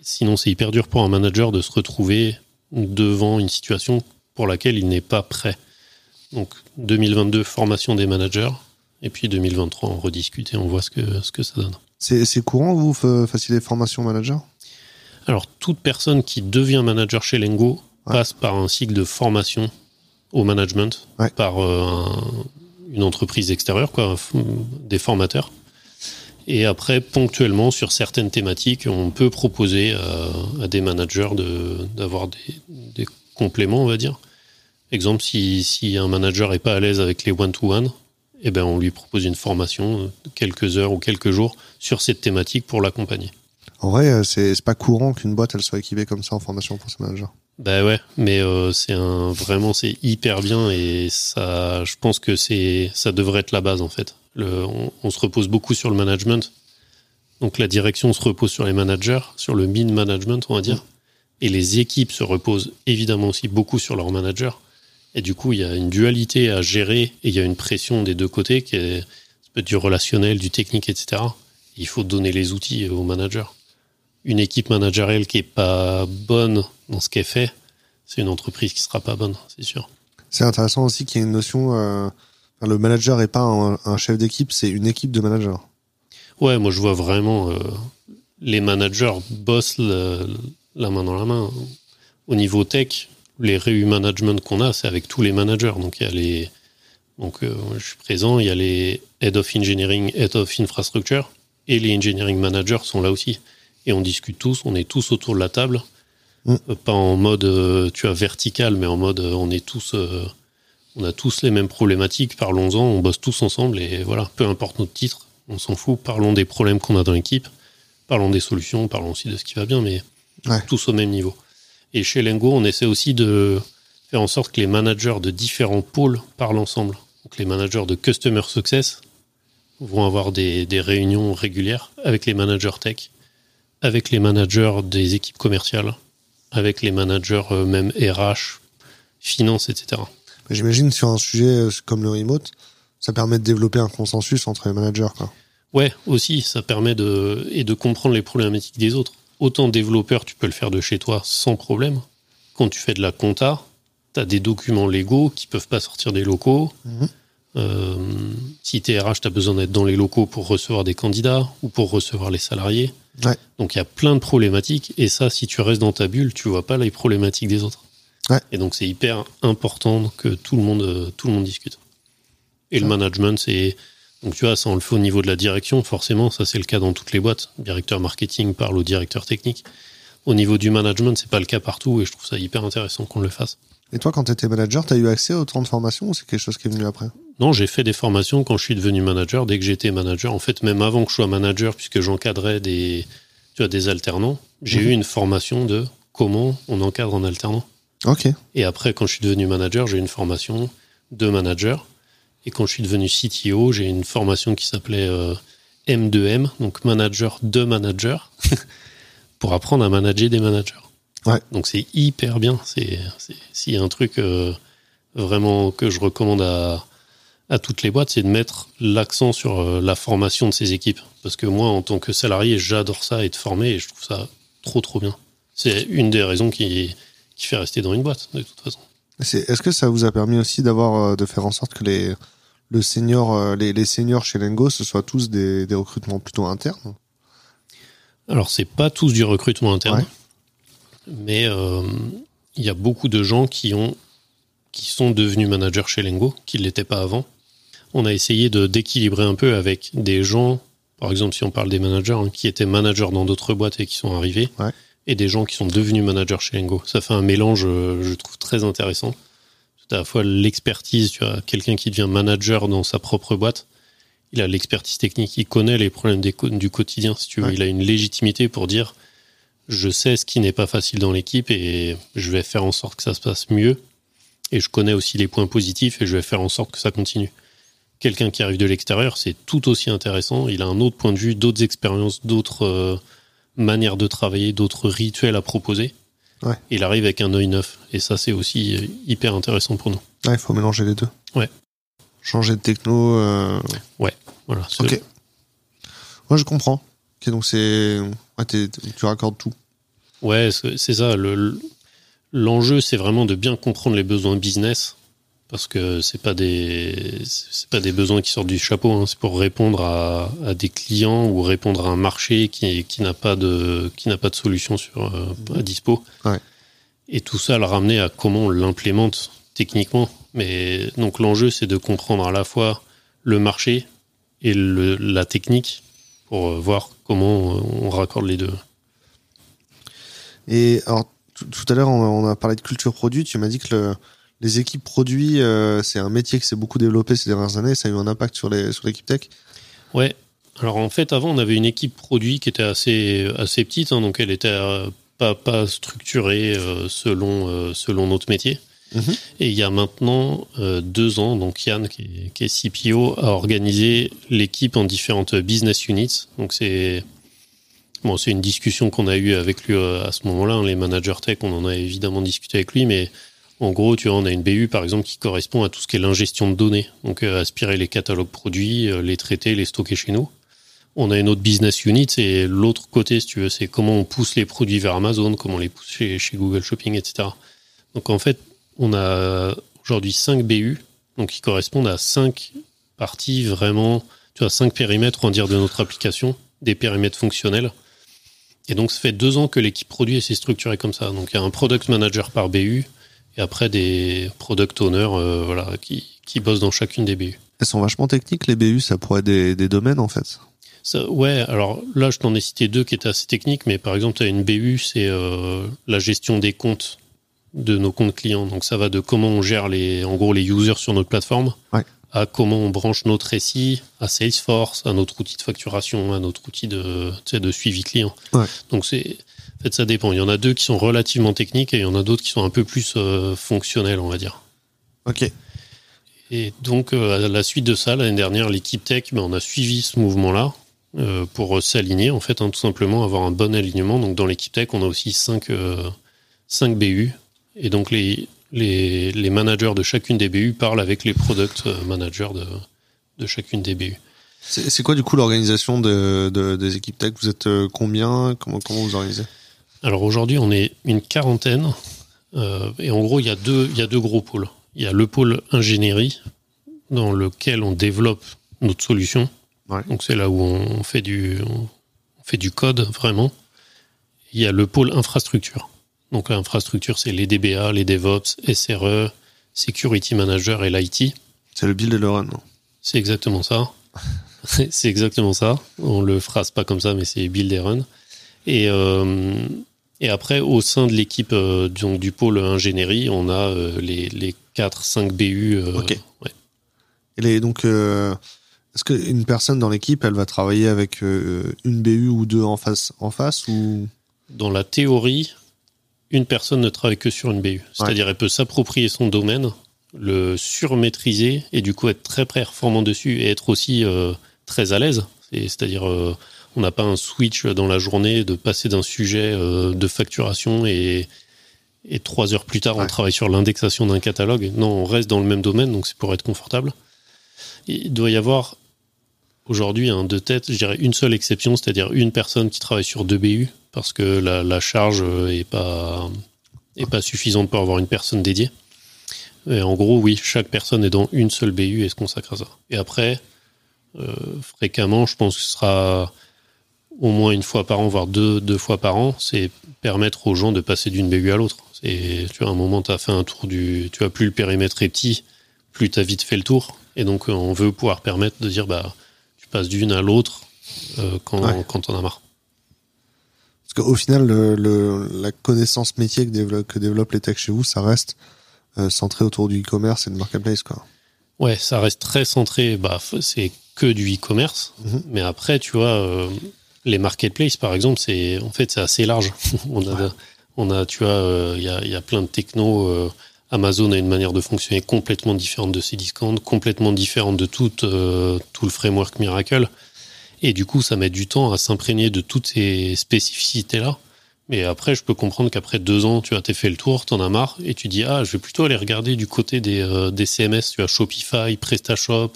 sinon, c'est hyper dur pour un manager de se retrouver devant une situation pour laquelle il n'est pas prêt. Donc 2022, formation des managers. Et puis 2023, on rediscute et on voit ce que, ce que ça donne. C'est courant, vous, faciliter formation manager? Alors, toute personne qui devient manager chez Lengo passe par un cycle de formation au management, par euh, une entreprise extérieure, quoi, des formateurs. Et après, ponctuellement, sur certaines thématiques, on peut proposer à, des managers d'avoir des, des, compléments, on va dire. Exemple, si, si un manager n'est pas à l'aise avec les one-to-one, eh ben, on lui propose une formation, euh, quelques heures ou quelques jours, sur cette thématique pour l'accompagner. En vrai, euh, c'est pas courant qu'une boîte elle soit équipée comme ça en formation pour ses managers. Bah ouais, mais euh, c'est un vraiment c'est hyper bien et ça, je pense que c'est ça devrait être la base en fait. Le, on, se repose beaucoup sur le management, donc la direction se repose sur les managers, sur le min management on va dire, et les équipes se reposent évidemment aussi beaucoup sur leurs managers. Et du coup, il y a une dualité à gérer et il y a une pression des deux côtés qui est peut être du relationnel, du technique, etc. Il faut donner les outils aux managers. Une équipe managériale qui est pas bonne dans ce qu'elle fait, c'est une entreprise qui sera pas bonne, c'est sûr. C'est intéressant aussi qu'il y ait une notion. Euh, le manager est pas un, chef d'équipe, c'est une équipe de managers. Ouais, moi je vois vraiment euh, les managers bossent la main dans la main. Au niveau tech, les réu management qu'on a, c'est avec tous les managers. Donc, il y a les, donc, euh, je suis présent, il y a les Head of Engineering, Head of Infrastructure, et les Engineering Managers sont là aussi. Et on discute tous, on est tous autour de la table. Mm. Euh, pas en mode, euh, tu as vertical, mais en mode, on est tous, on a tous les mêmes problématiques, parlons-en, on bosse tous ensemble, et voilà, peu importe notre titre, on s'en fout, parlons des problèmes qu'on a dans l'équipe, parlons des solutions, parlons aussi de ce qui va bien, mais tous au même niveau. Et chez Lengo, on essaie aussi de faire en sorte que les managers de différents pôles parlent ensemble. Donc les managers de Customer Success vont avoir des, réunions régulières avec les managers tech, avec les managers des équipes commerciales, avec les managers euh, même RH, finance, etc. J'imagine sur un sujet euh, comme le remote, ça permet de développer un consensus entre les managers. Quoi. Ouais, aussi, ça permet de, et de comprendre les problématiques des autres autant développeur, tu peux le faire de chez toi sans problème. Quand tu fais de la compta, tu as des documents légaux qui peuvent pas sortir des locaux. Mhm. Euh, si tu es RH, tu as besoin d'être dans les locaux pour recevoir des candidats ou pour recevoir les salariés. Donc il y a plein de problématiques. Et ça, si tu restes dans ta bulle, tu vois pas les problématiques des autres. Et donc c'est hyper important que tout le monde, tout le monde discute. Et le management, c'est donc tu vois, ça on le fait au niveau de la direction, forcément, ça c'est le cas dans toutes les boîtes. Le directeur marketing parle au directeur technique. Au niveau du management, c'est pas le cas partout et je trouve ça hyper intéressant qu'on le fasse. Et toi, quand tu étais manager, tu as eu accès au temps de formation ou c'est quelque chose qui est venu après? Non, j'ai fait des formations quand je suis devenu manager, dès que j'étais manager. En fait, même avant que je sois manager, puisque j'encadrais des, tu vois, des alternants, j'ai mhm. eu une formation de comment on encadre un alternant. Ok. Et après, quand je suis devenu manager, j'ai eu une formation de manager et quand je suis devenu CTO, j'ai une formation qui s'appelait M2M, euh, donc manager de manager, pour apprendre à manager des managers. Ouais. Donc c'est hyper bien. C'est s'il y a un truc euh, vraiment que je recommande à, à toutes les boîtes, c'est de mettre l'accent sur euh, la formation de ces équipes. Parce que moi, en tant que salarié, j'adore ça, être formé, et je trouve ça trop trop bien. C'est une des raisons qui, qui fait rester dans une boîte, de toute façon. Est-ce que ça vous a permis aussi d'avoir, de faire en sorte que les, le senior, les, les seniors chez Lengo, ce soit tous des, des recrutements plutôt internes? Alors, c'est pas tous du recrutement interne, mais il y a beaucoup de gens qui ont qui sont devenus managers chez Lengo, qui ne l'étaient pas avant. On a essayé de d'équilibrer un peu avec des gens, par exemple si on parle des managers, hein, qui étaient managers dans d'autres boîtes et qui sont arrivés, et des gens qui sont devenus managers chez Lengo. Ça fait un mélange, euh, je trouve, très intéressant. Tout à la fois l'expertise, tu vois, quelqu'un qui devient manager dans sa propre boîte, il a l'expertise technique, il connaît les problèmes du quotidien, si tu veux. Il a une légitimité pour dire, je sais ce qui n'est pas facile dans l'équipe et je vais faire en sorte que ça se passe mieux et je connais aussi les points positifs et je vais faire en sorte que ça continue. Quelqu'un qui arrive de l'extérieur, c'est tout aussi intéressant. Il a un autre point de vue, d'autres expériences, d'autres euh, manières de travailler, d'autres rituels à proposer. Ouais. Il arrive avec un œil neuf. Et ça, c'est aussi euh, hyper intéressant pour nous. il faut mélanger les deux. Ouais. Changer de techno. Euh... Ouais, voilà. Ok. Moi, je comprends. Ok, donc c'est. Tu raccordes tout. Ouais, c'est ça. Le, L'enjeu, c'est vraiment de bien comprendre les besoins business, parce que c'est pas des c'est pas des besoins qui sortent du chapeau. Hein. C'est pour répondre à, à, des clients ou répondre à un marché qui, qui n'a pas de qui n'a pas de solution sur euh, à dispo. Ouais. Et tout ça, le ramener à comment on l'implémente techniquement. Mais donc l'enjeu, c'est de comprendre à la fois le marché et le, la technique pour euh, voir comment on raccorde les deux. Et alors, tout, à l'heure, on, a parlé de culture produit. Tu m'as dit que les équipes produits, euh, c'est un métier qui s'est beaucoup développé ces dernières années. Ça a eu un impact sur les sur l'équipe tech? Ouais. Alors en fait, avant, on avait une équipe produit qui était assez assez petite, hein, donc elle était euh, pas pas structurée euh, selon selon notre métier. Mhm. Et il y a maintenant deux ans, donc Yann, qui est, CPO, a organisé l'équipe en différentes business units. Donc c'est Bon, une discussion qu'on a eue avec lui euh, à ce moment-là. Hein, les managers tech, on en a évidemment discuté avec lui, mais en gros, tu vois, on a une BU par exemple qui correspond à tout ce qui est l'ingestion de données. Donc, euh, aspirer les catalogues produits, euh, les traiter, les stocker chez nous. On a une autre business unit, c'est l'autre côté, si tu veux, c'est comment on pousse les produits vers Amazon, comment on les pousse chez, Google Shopping, etc. Donc, en fait, on a aujourd'hui 5 BU, donc qui correspondent à 5 parties vraiment, tu vois, 5 périmètres, on va dire, de notre application, des périmètres fonctionnels et donc, ça fait deux ans que l'équipe produit s'est structurée comme ça. Donc, il y a un product manager par BU et après des product owners euh, voilà, qui, qui bossent dans chacune des BU. Elles sont vachement techniques, les BU, ça pourrait être des, des domaines en fait. Ça, ouais, alors là, je t'en ai cité deux qui étaient assez techniques, mais par exemple, tu as une BU, c'est euh, la gestion des comptes de nos comptes clients. Donc, ça va de comment on gère les, en gros, les users sur notre plateforme. Ouais à comment on branche notre récit à Salesforce, à notre outil de facturation, à notre outil de, de suivi client. Donc c'est, en fait, ça dépend. Il y en a deux qui sont relativement techniques et il y en a d'autres qui sont un peu plus euh, fonctionnels, on va dire. Ok. Et donc, euh, à la suite de ça, l'année dernière, l'équipe tech, ben, on a suivi ce mouvement-là euh, pour s'aligner, en fait, hein, tout simplement, avoir un bon alignement. Donc, dans l'équipe tech, on a aussi 5 cinq BU. Et donc, les, les, les, managers de chacune des BU parlent avec les product managers de, de chacune des BU. C'est quoi du coup l'organisation de, de, des équipes tech? Vous êtes euh, combien? Comment, comment vous organisez? Alors aujourd'hui, on est une quarantaine. Euh, et en gros, il y, a deux, il y a deux gros pôles. Il y a le pôle ingénierie, dans lequel on développe notre solution. Ouais. Donc c'est là où on fait, du, on fait du code vraiment. Il y a le pôle infrastructure. Donc l'infrastructure, c'est les DBA, les DevOps, SRE, Security Manager et l'IT. C'est le build et le run, non? C'est exactement ça. c'est exactement ça. On le phrase pas comme ça, mais c'est build et run. Et, euh, et après, au sein de l'équipe euh, donc du pôle ingénierie, on a euh, les, les 4-5 BU. ok. Ouais. Et les, donc, est-ce qu'une personne dans l'équipe, elle va travailler avec une BU ou deux en face, en face ou? Dans la théorie, une personne ne travaille que sur une BU. C'est-à-dire, elle peut s'approprier son domaine, le surmaîtriser et du coup être très performant dessus et être aussi euh, très à l'aise. C'est-à-dire, euh, on n'a pas un switch dans la journée de passer d'un sujet euh, de facturation et, et trois heures plus tard, on travaille sur l'indexation d'un catalogue. Non, on reste dans le même domaine, donc c'est pour être confortable. Il doit y avoir aujourd'hui un de tête, je dirais une seule exception, c'est-à-dire une personne qui travaille sur deux BU parce que la, charge est pas est pas suffisante pour avoir une personne dédiée. Et en gros, oui, chaque personne est dans une seule BU et se consacre à ça. Et après, euh, fréquemment, je pense que ce sera au moins une fois par an, voire deux, deux fois par an, c'est permettre aux gens de passer d'une BU à l'autre. C'est, tu vois, à un moment, tu as fait un tour du, tu vois, plus le périmètre est petit, plus tu as vite fait le tour. Et donc, on veut pouvoir permettre de dire, bah, tu passes d'une à l'autre euh, quand, Ouais. quand t'en as marre. Parce qu'au final, le, le- la connaissance métier que développe, que développent les techs chez vous, ça reste euh, centré autour du e-commerce et de marketplace, quoi. Ouais, ça reste très centré, bah, c'est que du e-commerce. Mhm. Mais après, tu vois, euh, les marketplaces, par exemple, c'est, en fait, c'est assez large. on a, on a, tu vois, il y, a, y a plein de technos. Amazon a une manière de fonctionner complètement différente de Cdiscount, complètement différente de tout, euh, tout le framework Miracle. Et du coup, ça met du temps à s'imprégner de toutes ces spécificités-là. Mais après, je peux comprendre qu'après deux ans, tu as fait le tour, t'en as marre, et tu dis ah, je vais plutôt aller regarder du côté des, euh, des CMS, tu as Shopify, PrestaShop,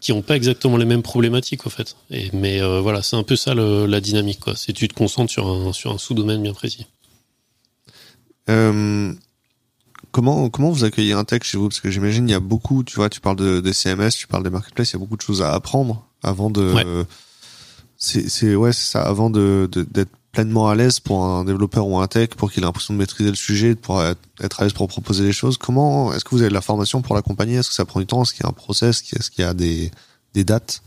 qui ont pas exactement les mêmes problématiques au fait. Mais euh, voilà, c'est un peu ça la dynamique, quoi. C'est tu te concentres sur un sur un sous-domaine bien précis. Comment comment vous accueillez un tech chez vous? Parce que j'imagine il y a beaucoup, tu vois, tu parles de, des CMS, tu parles des marketplaces, il y a beaucoup de choses à apprendre avant de. Ouais. c'est c'est ouais c'est ça avant de d'être pleinement à l'aise pour un développeur ou un tech pour qu'il ait l'impression de maîtriser le sujet, de pouvoir être, à l'aise pour proposer des choses. Comment est-ce que vous avez de la formation pour l'accompagner? Est-ce que ça prend du temps? Est-ce qu'il y a un process? Est-ce qu'il y a des des dates?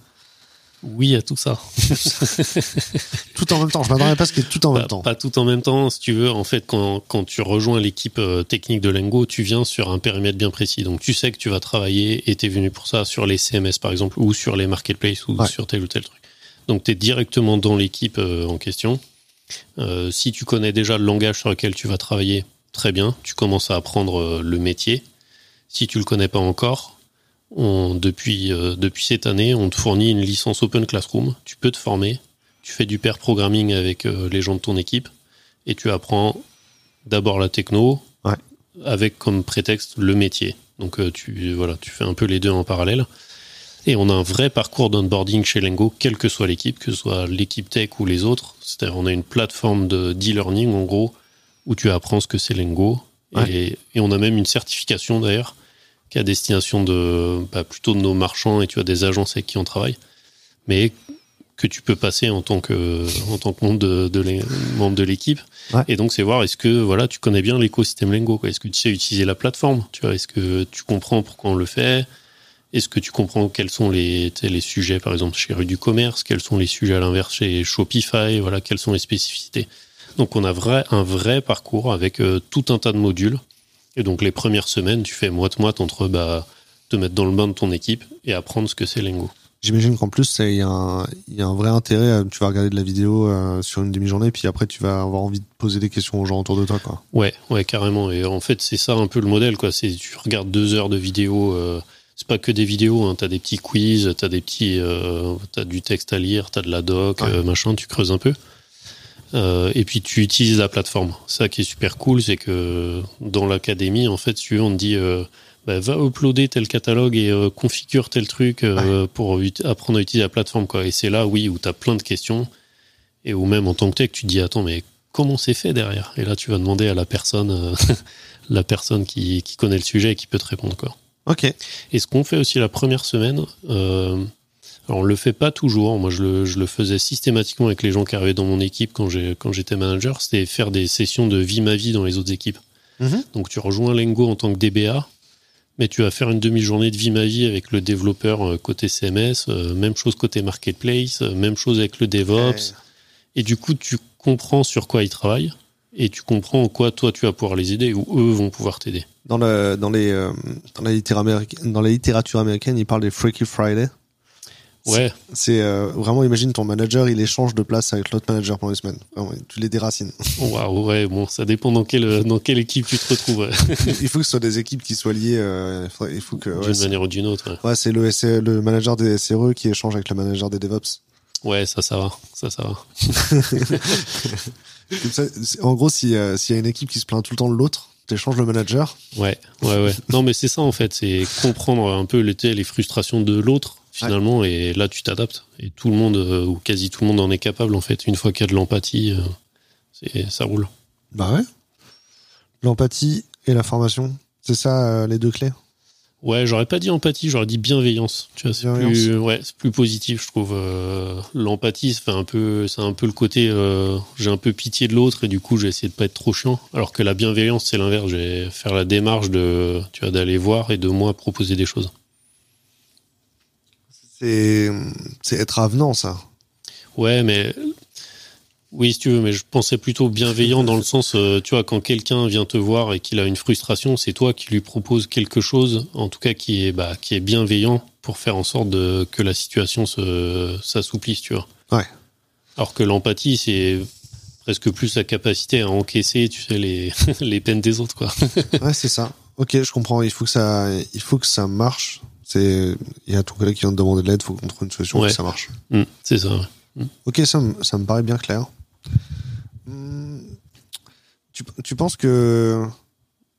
Oui, à tout ça. Tout en même temps. Je m'attendais pas à ce qu'il y ait tout en même Pas, temps. pas tout en même temps, si tu veux. En fait, quand, quand tu rejoins l'équipe euh, technique de Lengo, tu viens sur un périmètre bien précis. Donc, tu sais que tu vas travailler et tu es venu pour ça sur les CMS, par exemple, ou sur les marketplaces, ou Ouais. sur tel ou tel truc. Donc, tu es directement dans l'équipe euh, en question. Euh, si tu connais déjà le langage sur lequel tu vas travailler, très bien. Tu commences à apprendre le métier. Si tu le connais pas encore, on, depuis, euh, depuis cette année, on te fournit une licence Open Classroom. Tu peux te former. Tu fais du pair programming avec euh, les gens de ton équipe et tu apprends d'abord la techno Ouais. avec comme prétexte le métier. Donc euh, tu voilà, tu fais un peu les deux en parallèle. Et on a un vrai parcours d'onboarding chez Lengo, quelle que soit l'équipe, que ce soit l'équipe tech ou les autres. C'est-à-dire on a une plateforme de d'e-learning en gros où tu apprends ce que c'est Lengo. Ouais. Et, et on a même une certification d'ailleurs qui est à destination de bah, plutôt de nos marchands et tu as des agences avec qui on travaille, mais que tu peux passer en tant que en tant que membre de, de l'é- membre de l'équipe. Ouais. Et donc c'est voir est-ce que voilà tu connais bien l'écosystème Lengo, quoi. Est-ce que tu sais utiliser la plateforme, tu vois? Est-ce que tu comprends pourquoi on le fait? Est-ce que tu comprends quels sont les les sujets par exemple chez Rue du Commerce Quels sont les sujets à l'inverse chez Shopify Voilà quelles sont les spécificités? Donc on a vrai un vrai parcours avec euh, tout un tas de modules. Et donc les premières semaines, tu fais moite-moite entre bah, te mettre dans le bain de ton équipe et apprendre ce que c'est Lengo. J'imagine qu'en plus, il y, a un- il y a un vrai intérêt. à- tu vas regarder de la vidéo euh, sur une demi-journée, puis après, tu vas avoir envie de poser des questions aux gens autour de toi, quoi. Ouais, ouais, carrément. Et en fait, c'est ça un peu le modèle, quoi. C'est tu regardes deux heures de vidéo. Euh, c'est pas que des vidéos. Hein. T'as des petits quiz, t'as des petits, euh, t'as du texte à lire, t'as de la doc, Ouais. euh, machin. Tu creuses un peu. Euh, et puis tu utilises la plateforme. Ça qui est super cool, c'est que dans l'académie, en fait, tu veux, on te dit euh, bah, va uploader tel catalogue et euh, configure tel truc pour apprendre à utiliser la plateforme, quoi. Et c'est là, oui, où t'as plein de questions et où même en tant que tech, tu te dis attends, mais comment c'est fait derrière? Et là, tu vas demander à la personne, la personne qui, qui connaît le sujet et qui peut te répondre, quoi. Ok. Et ce qu'on fait aussi la première semaine, alors on le fait pas toujours. Moi, je le, je le faisais systématiquement avec les gens qui arrivaient dans mon équipe quand j'étais manager. C'était faire des sessions de vie ma vie dans les autres équipes. Mhm. Donc tu rejoins Lengo en tant que DBA, mais tu vas faire une demi-journée de vie ma vie avec le développeur euh, côté CMS, euh, même chose côté marketplace, euh, même chose avec le DevOps. Et du coup, tu comprends sur quoi ils travaillent et tu comprends en quoi toi tu vas pouvoir les aider ou eux vont pouvoir t'aider. Dans, le, dans, les, euh, dans, la littérature américaine, dans la littérature américaine, ils parlent des Freaky Friday. Ouais, C'est euh, vraiment, imagine ton manager, il échange de place avec l'autre manager pendant une semaine. Vraiment, tu les déracines. waouh, ouais, bon, ça dépend dans quelle, dans quelle équipe tu te retrouves, ouais. il faut que ce soit des équipes qui soient liées. euh, il faut que. Ouais, d'une manière ou d'une autre. ouais, c'est le, manager des SRE qui échange avec le manager des DevOps. Ouais, ça, ça va, ça, ça va. Comme ça, c'est- en gros, si, euh, s'il y a une équipe qui se plaint tout le temps de l'autre, tu échanges le manager. Ouais, ouais, ouais. Non, mais c'est ça en fait, c'est comprendre un peu les, les frustrations de l'autre finalement, et là tu t'adaptes. Et tout le monde, euh, ou quasi tout le monde en est capable en fait. Une fois qu'il y a de l'empathie, euh, ça roule. Bah ouais. L'empathie et la formation, C'est ça les deux clés? Ouais, j'aurais pas dit empathie, j'aurais dit bienveillance. Tu vois, c'est plus, ouais, c'est plus positif, je trouve. L'empathie, c'est un peu, c'est un peu le côté, j'ai un peu pitié de l'autre et du coup, j'ai essayé de pas être trop chiant. Alors que la bienveillance, c'est l'inverse. Je vais faire la démarche de, tu vois, d'aller voir et de moi proposer des choses. C'est, être avenant, ça. Ouais, mais oui, si tu veux, mais je pensais plutôt bienveillant dans le sens, euh, tu vois, quand quelqu'un vient te voir et qu'il a une frustration, c'est toi qui lui proposes quelque chose, en tout cas qui est, bah, qui est bienveillant pour faire en sorte de, que la situation se, s'assouplisse, tu vois. Ouais. Alors que l'empathie, c'est presque plus la capacité à encaisser, tu sais, les, les peines des autres, quoi. ouais, c'est ça. Ok, je comprends. Il faut que ça, il faut que ça marche. C'est, il y a ton collègue qui vient de demander de l'aide, il faut qu'on trouve une solution pour que ça marche. Mmh, c'est ça, ouais. Mm. Ok, ça, ça me paraît bien clair. Mm. Tu, tu, penses que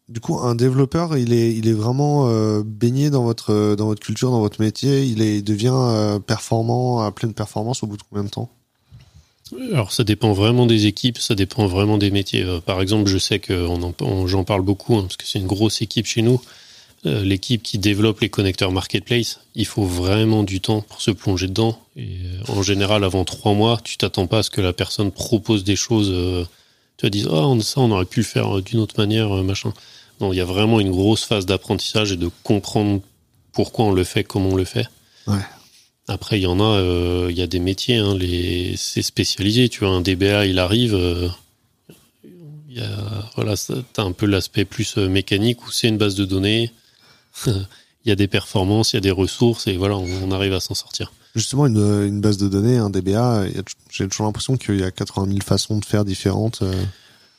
du coup un développeur il est il est vraiment euh, baigné dans votre dans votre culture dans votre métier il est il devient euh, performant à pleine performance au bout de combien de temps? Alors ça dépend vraiment des équipes, ça dépend vraiment des métiers. Euh, par exemple, je sais que j'en parle beaucoup hein, parce que c'est une grosse équipe chez nous. Euh, l'équipe qui développe les connecteurs marketplace, il faut vraiment du temps pour se plonger dedans. Et euh, en général, avant trois mois, tu t'attends pas à ce que la personne propose des choses. Euh, tu vas dire, oh, ça, on aurait pu le faire d'une autre manière, machin. Non, il y a vraiment une grosse phase d'apprentissage et de comprendre pourquoi on le fait, comment on le fait. Ouais. Après, il y en a, il y a des métiers, hein, les, c'est spécialisé. Tu vois, un DBA, il arrive. il y a, voilà, t'as un peu l'aspect plus mécanique où c'est une base de données il y a des performances, il y a des ressources et voilà, on, arrive à s'en sortir. Justement, une, une, base de données, un DBA, j'ai toujours l'impression qu'il y a 80 000 façons de faire différentes. Euh.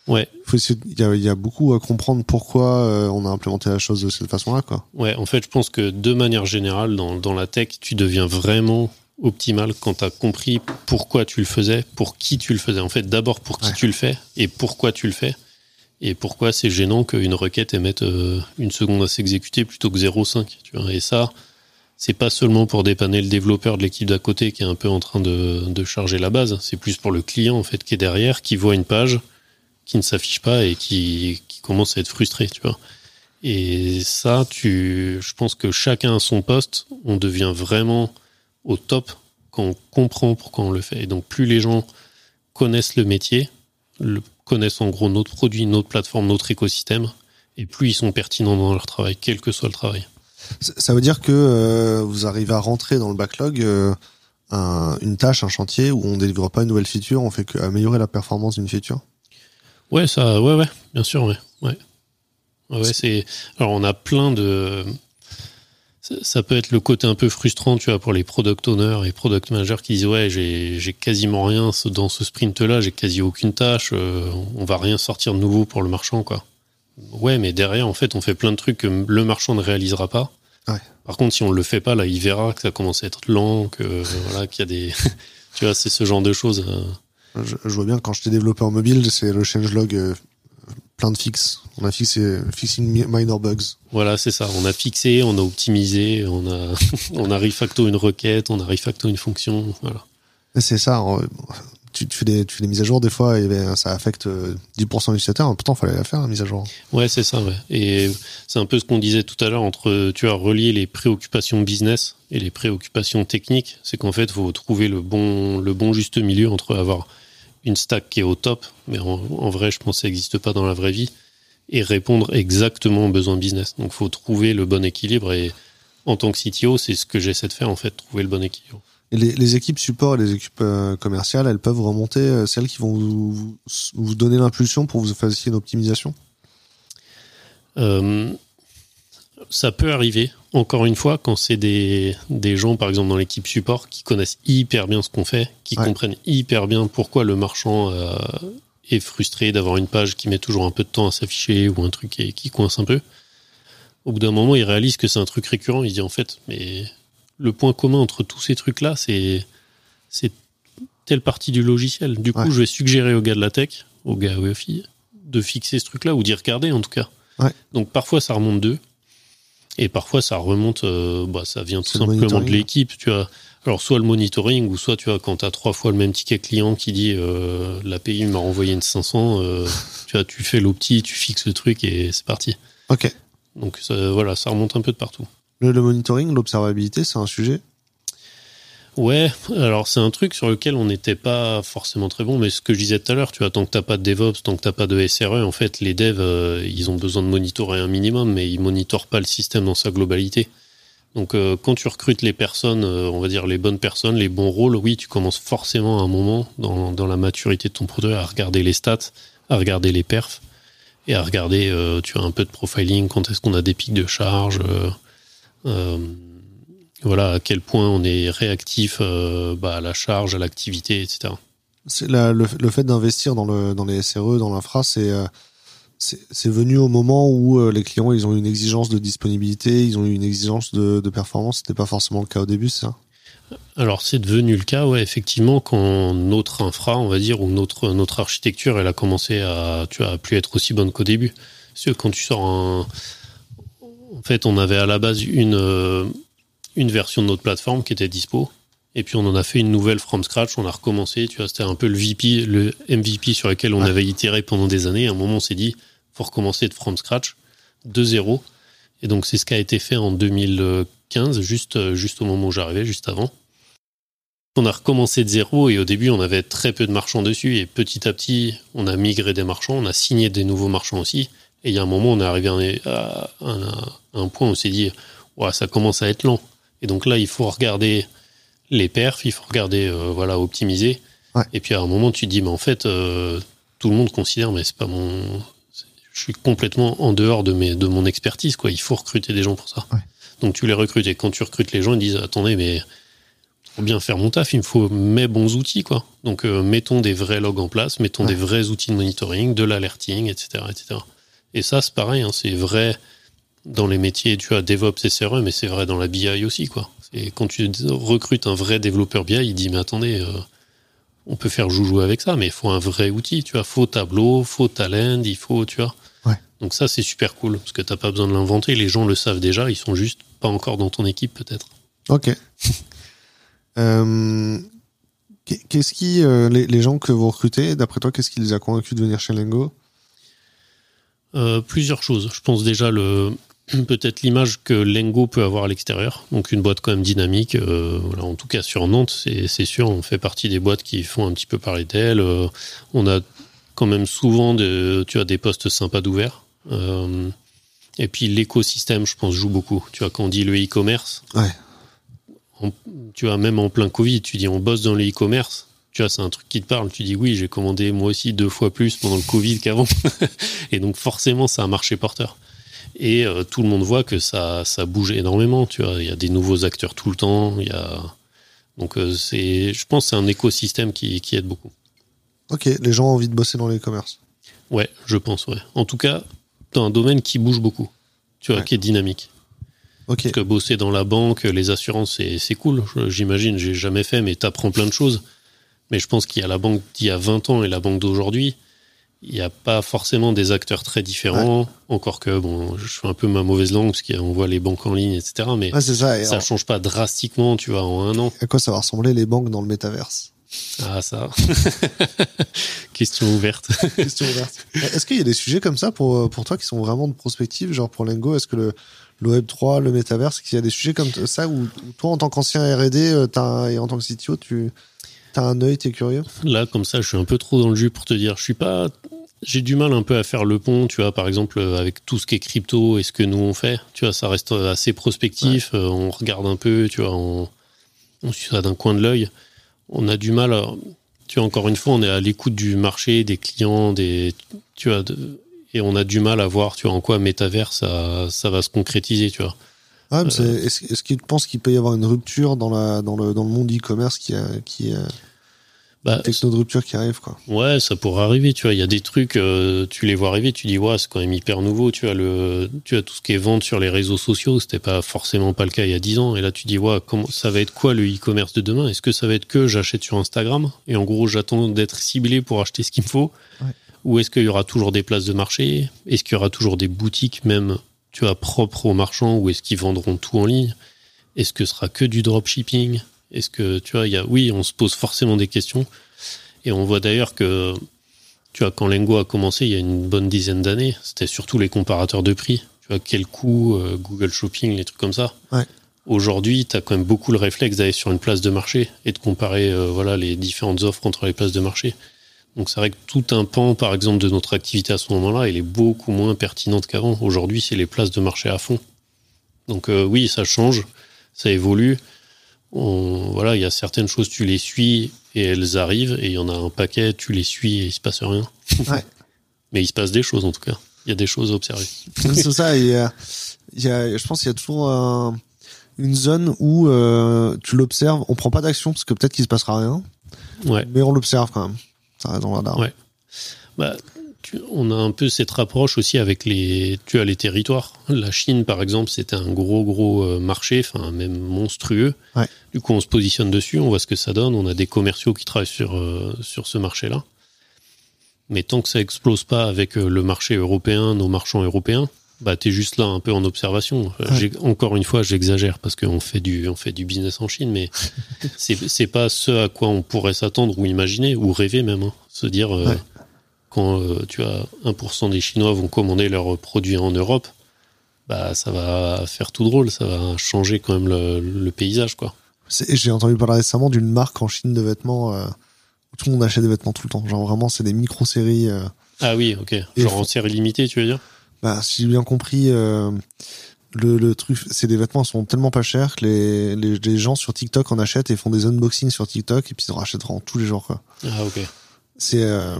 Ouais. Il y, a, y a beaucoup à comprendre pourquoi euh, on a implémenté la chose de cette façon-là, quoi. Ouais, en fait, je pense que de manière générale, dans, dans la tech, tu deviens vraiment optimal quand tu as compris pourquoi tu le faisais, pour qui tu le faisais. En fait, d'abord pour qui tu le fais et pourquoi tu le fais et pourquoi c'est gênant qu'une requête émette euh, une seconde à s'exécuter plutôt que 0,5 tu vois. Et ça c'est pas seulement pour dépanner le développeur de l'équipe d'à côté qui est un peu en train de, charger la base c'est plus pour le client en fait qui est derrière qui voit une page qui ne s'affiche pas et qui, commence à être frustré tu vois. Et ça tu je pense que chacun à son poste on devient vraiment au top quand on comprend pourquoi on le fait. Et donc plus les gens connaissent le métier connaissent en gros notre produit, notre plateforme, notre écosystème, et plus ils sont pertinents dans leur travail, quel que soit le travail. Ça veut dire que euh, vous arrivez à rentrer dans le backlog euh, une tâche, un chantier où on délivre pas une nouvelle feature, on fait qu'améliorer la performance d'une feature? Ouais, ça, ouais, ouais, bien sûr, ouais, ouais. ouais c'est. Alors, on a plein de ça peut être le côté un peu frustrant, tu vois, pour les product owners et product managers qui disent ouais, j'ai quasiment rien dans ce sprint-là, j'ai quasi aucune tâche, euh, on va rien sortir de nouveau pour le marchand, quoi. Ouais, mais derrière, en fait, on fait plein de trucs que le marchand ne réalisera pas. Ouais. Par contre, si on le fait pas, là, il verra que ça commence à être lent, que voilà, qu'il y a des, tu vois, c'est ce genre de choses. Euh. Je, je, vois bien quand j'étais développeur mobile, c'est le changelog euh, plein de fixes. On a fixé fixing minor bugs. Voilà, c'est ça. On a fixé, on a optimisé, on a on a refacto une requête, on a refacto une fonction. Voilà. C'est ça. Tu, fais des tu fais des mises à jour des fois et ben, ça affecte 10% euh, des utilisateurs. Pourtant, il fallait la faire la mise à jour. Ouais, c'est ça. Ouais. Et c'est un peu ce qu'on disait tout à l'heure entre tu as relié les préoccupations business et les préoccupations techniques. C'est qu'en fait, il faut trouver le bon le bon juste milieu entre avoir une stack qui est au top, mais en, vrai, je pense que ça n'existe pas dans la vraie vie, et répondre exactement aux besoins business. Donc, il faut trouver le bon équilibre, et en tant que CTO, c'est ce que j'essaie de faire, en fait, trouver le bon équilibre. Et les, équipes support et les équipes euh, commerciales, elles peuvent remonter, euh, celles qui vont vous, vous donner l'impulsion pour vous faire une optimisation? Euh, ça peut arriver, encore une fois, quand c'est des, des gens, par exemple, dans l'équipe support, qui connaissent hyper bien ce qu'on fait, qui comprennent hyper bien pourquoi le marchand euh, est frustré d'avoir une page qui met toujours un peu de temps à s'afficher ou un truc qui, qui, coince un peu. Au bout d'un moment, il réalise que c'est un truc récurrent. Il dit, en fait, mais le point commun entre tous ces trucs-là, c'est, c'est telle partie du logiciel. Du coup, je vais suggérer aux gars de la tech, aux gars ou aux filles, de fixer ce truc-là ou d'y regarder, en tout cas. Donc, parfois, ça remonte d'eux. Et parfois, ça remonte, euh, bah, ça vient tout simplement de l'équipe, tu vois. Alors, soit le monitoring, ou soit, tu vois, quand tu as trois fois le même ticket client qui dit euh, l'API m'a renvoyé une 500, euh, tu vois, tu fais l'opti, tu fixes le truc et c'est parti. Ok. Donc voilà, ça remonte un peu de partout. Le, le monitoring, l'observabilité, c'est un sujet Ouais, alors c'est un truc sur lequel on n'était pas forcément très bon, mais ce que je disais tout à l'heure, tu vois, tant que t'as pas de DevOps, tant que t'as pas de SRE, en fait, les devs, euh, ils ont besoin de monitorer un minimum, mais ils monitorent pas le système dans sa globalité. Donc euh, quand tu recrutes les personnes, euh, on va dire les bonnes personnes, les bons rôles, oui, tu commences forcément à un moment dans, dans la maturité de ton produit à regarder les stats, à regarder les perfs et à regarder, tu as un peu de profiling, quand est-ce qu'on a des pics de charge. Euh, voilà à quel point on est réactif euh, bah, à la charge, à l'activité, etc. C'est le, le, fait d'investir dans, le, dans les SRE, dans l'infra, c'est euh, c'est venu au moment où euh, les clients ils ont une exigence de disponibilité, ils ont eu une exigence de, de performance. C'était pas forcément le cas au début, ça? Alors c'est devenu le cas, ouais, effectivement, quand notre infra, on va dire, ou notre notre architecture, elle a commencé à, tu vois, à plus être aussi bonne qu'au début. Parce que quand tu sors un, en fait, on avait à la base une une version de notre plateforme qui était dispo. Et puis on en a fait une nouvelle from scratch, on a recommencé, tu vois, c'était un peu le VP, le MVP sur lequel on avait itéré pendant des années. À un moment, on s'est dit, faut recommencer de from scratch, de zéro. Et donc c'est ce qui a été fait en 2015, juste, juste au moment où j'arrivais, juste avant. On a recommencé de zéro et au début, on avait très peu de marchands dessus et petit à petit, on a migré des marchands, on a signé des nouveaux marchands aussi. Et il y a un moment, on est arrivé à un, point où on s'est dit, ouais, ça commence à être lent. Et donc là, il faut regarder les perfs, il faut regarder, euh, voilà, optimiser. Et puis à un moment, tu te dis, mais en fait, euh, tout le monde considère, mais c'est pas mon, je suis complètement en dehors de mes, de mon expertise, quoi. Il faut recruter des gens pour ça. Donc tu les recrutes et quand tu recrutes les gens, ils disent, attendez, mais pour bien faire mon taf, il me faut mes bons outils, quoi. Donc euh, mettons des vrais logs en place, mettons des vrais outils de monitoring, de l'alerting, etc., etc. Et ça, c'est pareil, hein, c'est vrai dans les métiers, tu as DevOps et CRE, mais c'est vrai dans la BI aussi, quoi. Et quand tu recrutes un vrai développeur BI, il dit, mais attendez, euh, on peut faire joujou avec ça, mais il faut un vrai outil, tu vois. Faut tableau, faut talent, il faut, tu vois. Donc ça, c'est super cool, parce que t'as pas besoin de l'inventer, les gens le savent déjà, ils sont juste pas encore dans ton équipe, peut-être. Ok. euh, qu'est-ce qui, euh, les, les, gens que vous recrutez, d'après toi, qu'est-ce qui les a convaincus de venir chez Lengo? Plusieurs choses. Je pense déjà le, peut-être l'image que Lengo peut avoir à l'extérieur. Donc une boîte quand même dynamique. Euh, voilà, en tout cas sur Nantes, c'est sûr, on fait partie des boîtes qui font un petit peu parler d'elle. Euh, on a quand même souvent de, tu as des postes sympas d'ouvert. Euh, et puis l'écosystème, je pense, joue beaucoup. Tu vois, quand on dit le e-commerce, ouais. tu vois, même en plein Covid, tu dis on bosse dans le e-commerce. Tu vois, c'est un truc qui te parle. Tu dis oui, j'ai commandé moi aussi deux fois plus pendant le Covid qu'avant. et donc forcément, ça a marché porteur et euh, tout le monde voit que ça, ça bouge énormément. Tu vois, il y a des nouveaux acteurs tout le temps. Il y a donc euh, c'est, je pense, c'est un écosystème qui, qui aide beaucoup. Ok, les gens ont envie de bosser dans les commerces. Ouais, je pense, ouais. En tout cas, dans un domaine qui bouge beaucoup, tu vois, qui est dynamique. Ok. Parce que bosser dans la banque, les assurances, c'est, c'est cool. J'imagine, j'ai jamais fait, mais t'apprends plein de choses. Mais je pense qu'il y a la banque d'il y a 20 ans et la banque d'aujourd'hui il n'y a pas forcément des acteurs très différents, encore que bon, je fais un peu ma mauvaise langue parce qu'on voit les banques en ligne, etc. Mais ça, ça change pas drastiquement, tu vois, en un an. À quoi ça va ressembler les banques dans le métaverse? Ah ça, question ouverte. question ouverte. Est-ce qu'il y a des sujets comme ça pour pour toi qui sont vraiment de prospective, genre pour Lengo Est-ce que le le Web 3, le métaverse, qu'il y a des sujets comme ça où, toi en tant qu'ancien R&D, euh, et en tant que CTO, tu T'as un œil, t'es curieux? Là, comme ça, je suis un peu trop dans le jus pour te dire. Je suis pas. J'ai du mal un peu à faire le pont, tu vois, par exemple, avec tout ce qui est crypto et ce que nous on fait. Tu vois, ça reste assez prospectif. Euh, on regarde un peu, tu vois, on, on suit ça d'un coin de l'œil. On a du mal à. Tu vois, encore une fois, on est à l'écoute du marché, des clients, des. Tu vois, et on a du mal à voir, tu vois, en quoi métavers ça, ça va se concrétiser, tu vois. Euh, est-ce est qu'il pense qu'il peut y avoir une rupture dans, la, dans, le, dans le monde e-commerce qui, a, qui bah, techno de rupture qui arrive quoi. Ouais, ça pourrait arriver, tu vois, il y a des trucs euh, tu les vois arriver, tu dis ouais, c'est quand même hyper nouveau, tu as le tu as tout ce qui est vente sur les réseaux sociaux, c'était pas forcément pas le cas il y a 10 ans. Et là tu dis ouais, comment ça va être quoi le e-commerce de demain? Est-ce que ça va être que j'achète sur Instagram? Et en gros, j'attends d'être ciblé pour acheter ce qu'il me faut. Ou est-ce qu'il y aura toujours des places de marché? Est-ce qu'il y aura toujours des boutiques même tu as propre aux marchands? Ou est-ce qu'ils vendront tout en ligne? Est-ce que ce sera que du dropshipping? Est-ce que tu vois, il y a oui, on se pose forcément des questions et on voit d'ailleurs que tu vois quand Lengo a commencé il y a une bonne dizaine d'années, c'était surtout les comparateurs de prix. Tu vois, quel coût, euh, Google Shopping, les trucs comme ça. Ouais. Aujourd'hui, tu as quand même beaucoup le réflexe d'aller sur une place de marché et de comparer euh, voilà, les différentes offres entre les places de marché. Donc c'est vrai que tout un pan, par exemple, de notre activité à ce moment-là, il est beaucoup moins pertinente qu'avant. Aujourd'hui, c'est les places de marché à fond. Donc euh, oui, ça change, ça évolue. On, voilà, il y a certaines choses, tu les suis et elles arrivent, et il y en a un paquet, tu les suis et il se passe rien. Ouais. Mais il se passe des choses en tout cas. Il y a des choses à observer. c'est ça. Il y a, il y a, je pense qu'il y a toujours un- une zone où euh, tu l'observes, on prend pas d'action parce que peut-être qu'il se passera rien, Ouais. mais on l'observe quand même. Ça reste dans le radar. Ouais. Bah, on a un peu cette rapproche aussi avec les, tu as les territoires. La Chine, par exemple, c'était un gros, gros euh, marché, enfin, même monstrueux. Ouais. Du coup, on se positionne dessus, on voit ce que ça donne. On a des commerciaux qui travaillent sur, euh, sur ce marché-là. Mais tant que ça explose pas avec euh, le marché européen, nos marchands européens, bah, t'es juste là un peu en observation. Ouais. Encore une fois, j'exagère parce qu'on fait du, on fait du business en Chine, mais c'est, c'est pas ce à quoi on pourrait s'attendre ou imaginer ou rêver même. hein. Se dire, euh, Ouais. Quand euh, tu as 1% des Chinois vont commander leurs produits en Europe, bah ça va faire tout drôle, ça va changer quand même le, le paysage quoi. J'ai entendu parler récemment d'une marque en Chine de vêtements euh, où tout le monde achète des vêtements tout le temps. Genre vraiment, c'est des micro-séries. euh, Ah oui, ok. Genre faut- en série limitée, tu veux dire? Bah, si j'ai bien compris, le, le truc, c'est des vêtements qui sont tellement pas chers que les, les, les gens sur TikTok en achètent et font des unboxings sur TikTok et puis ils en rachètent vraiment tous les jours. Quoi. Ah ok. C'est euh,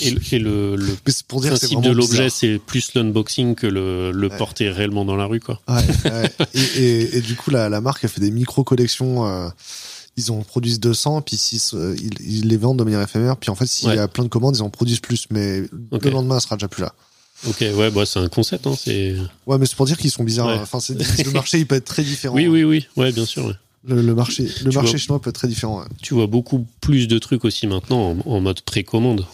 Et, le- et le, pour dire principe de l'objet, c'est plus l'unboxing que le, le Ouais. porter réellement dans la rue quoi. Ouais, ouais. Et, et, et du coup, la, la marque a fait des micro-collections. euh, ils en produisent 200, puis s'ils se- ils, ils les vendent de manière éphémère. Puis en fait, s'il y a plein de commandes, ils en produisent plus. Mais le lendemain, elle sera déjà plus là. Ok, ouais, bah c'est un concept, hein. Ouais, mais c'est pour dire qu'ils sont bizarres. Enfin, le marché, il peut être très différent. oui, oui, oui, ouais, bien sûr. Le, le marché, le Tu marché vois. chinois peut être très différent. ouais. tu vois beaucoup plus de trucs aussi maintenant en, en mode précommande.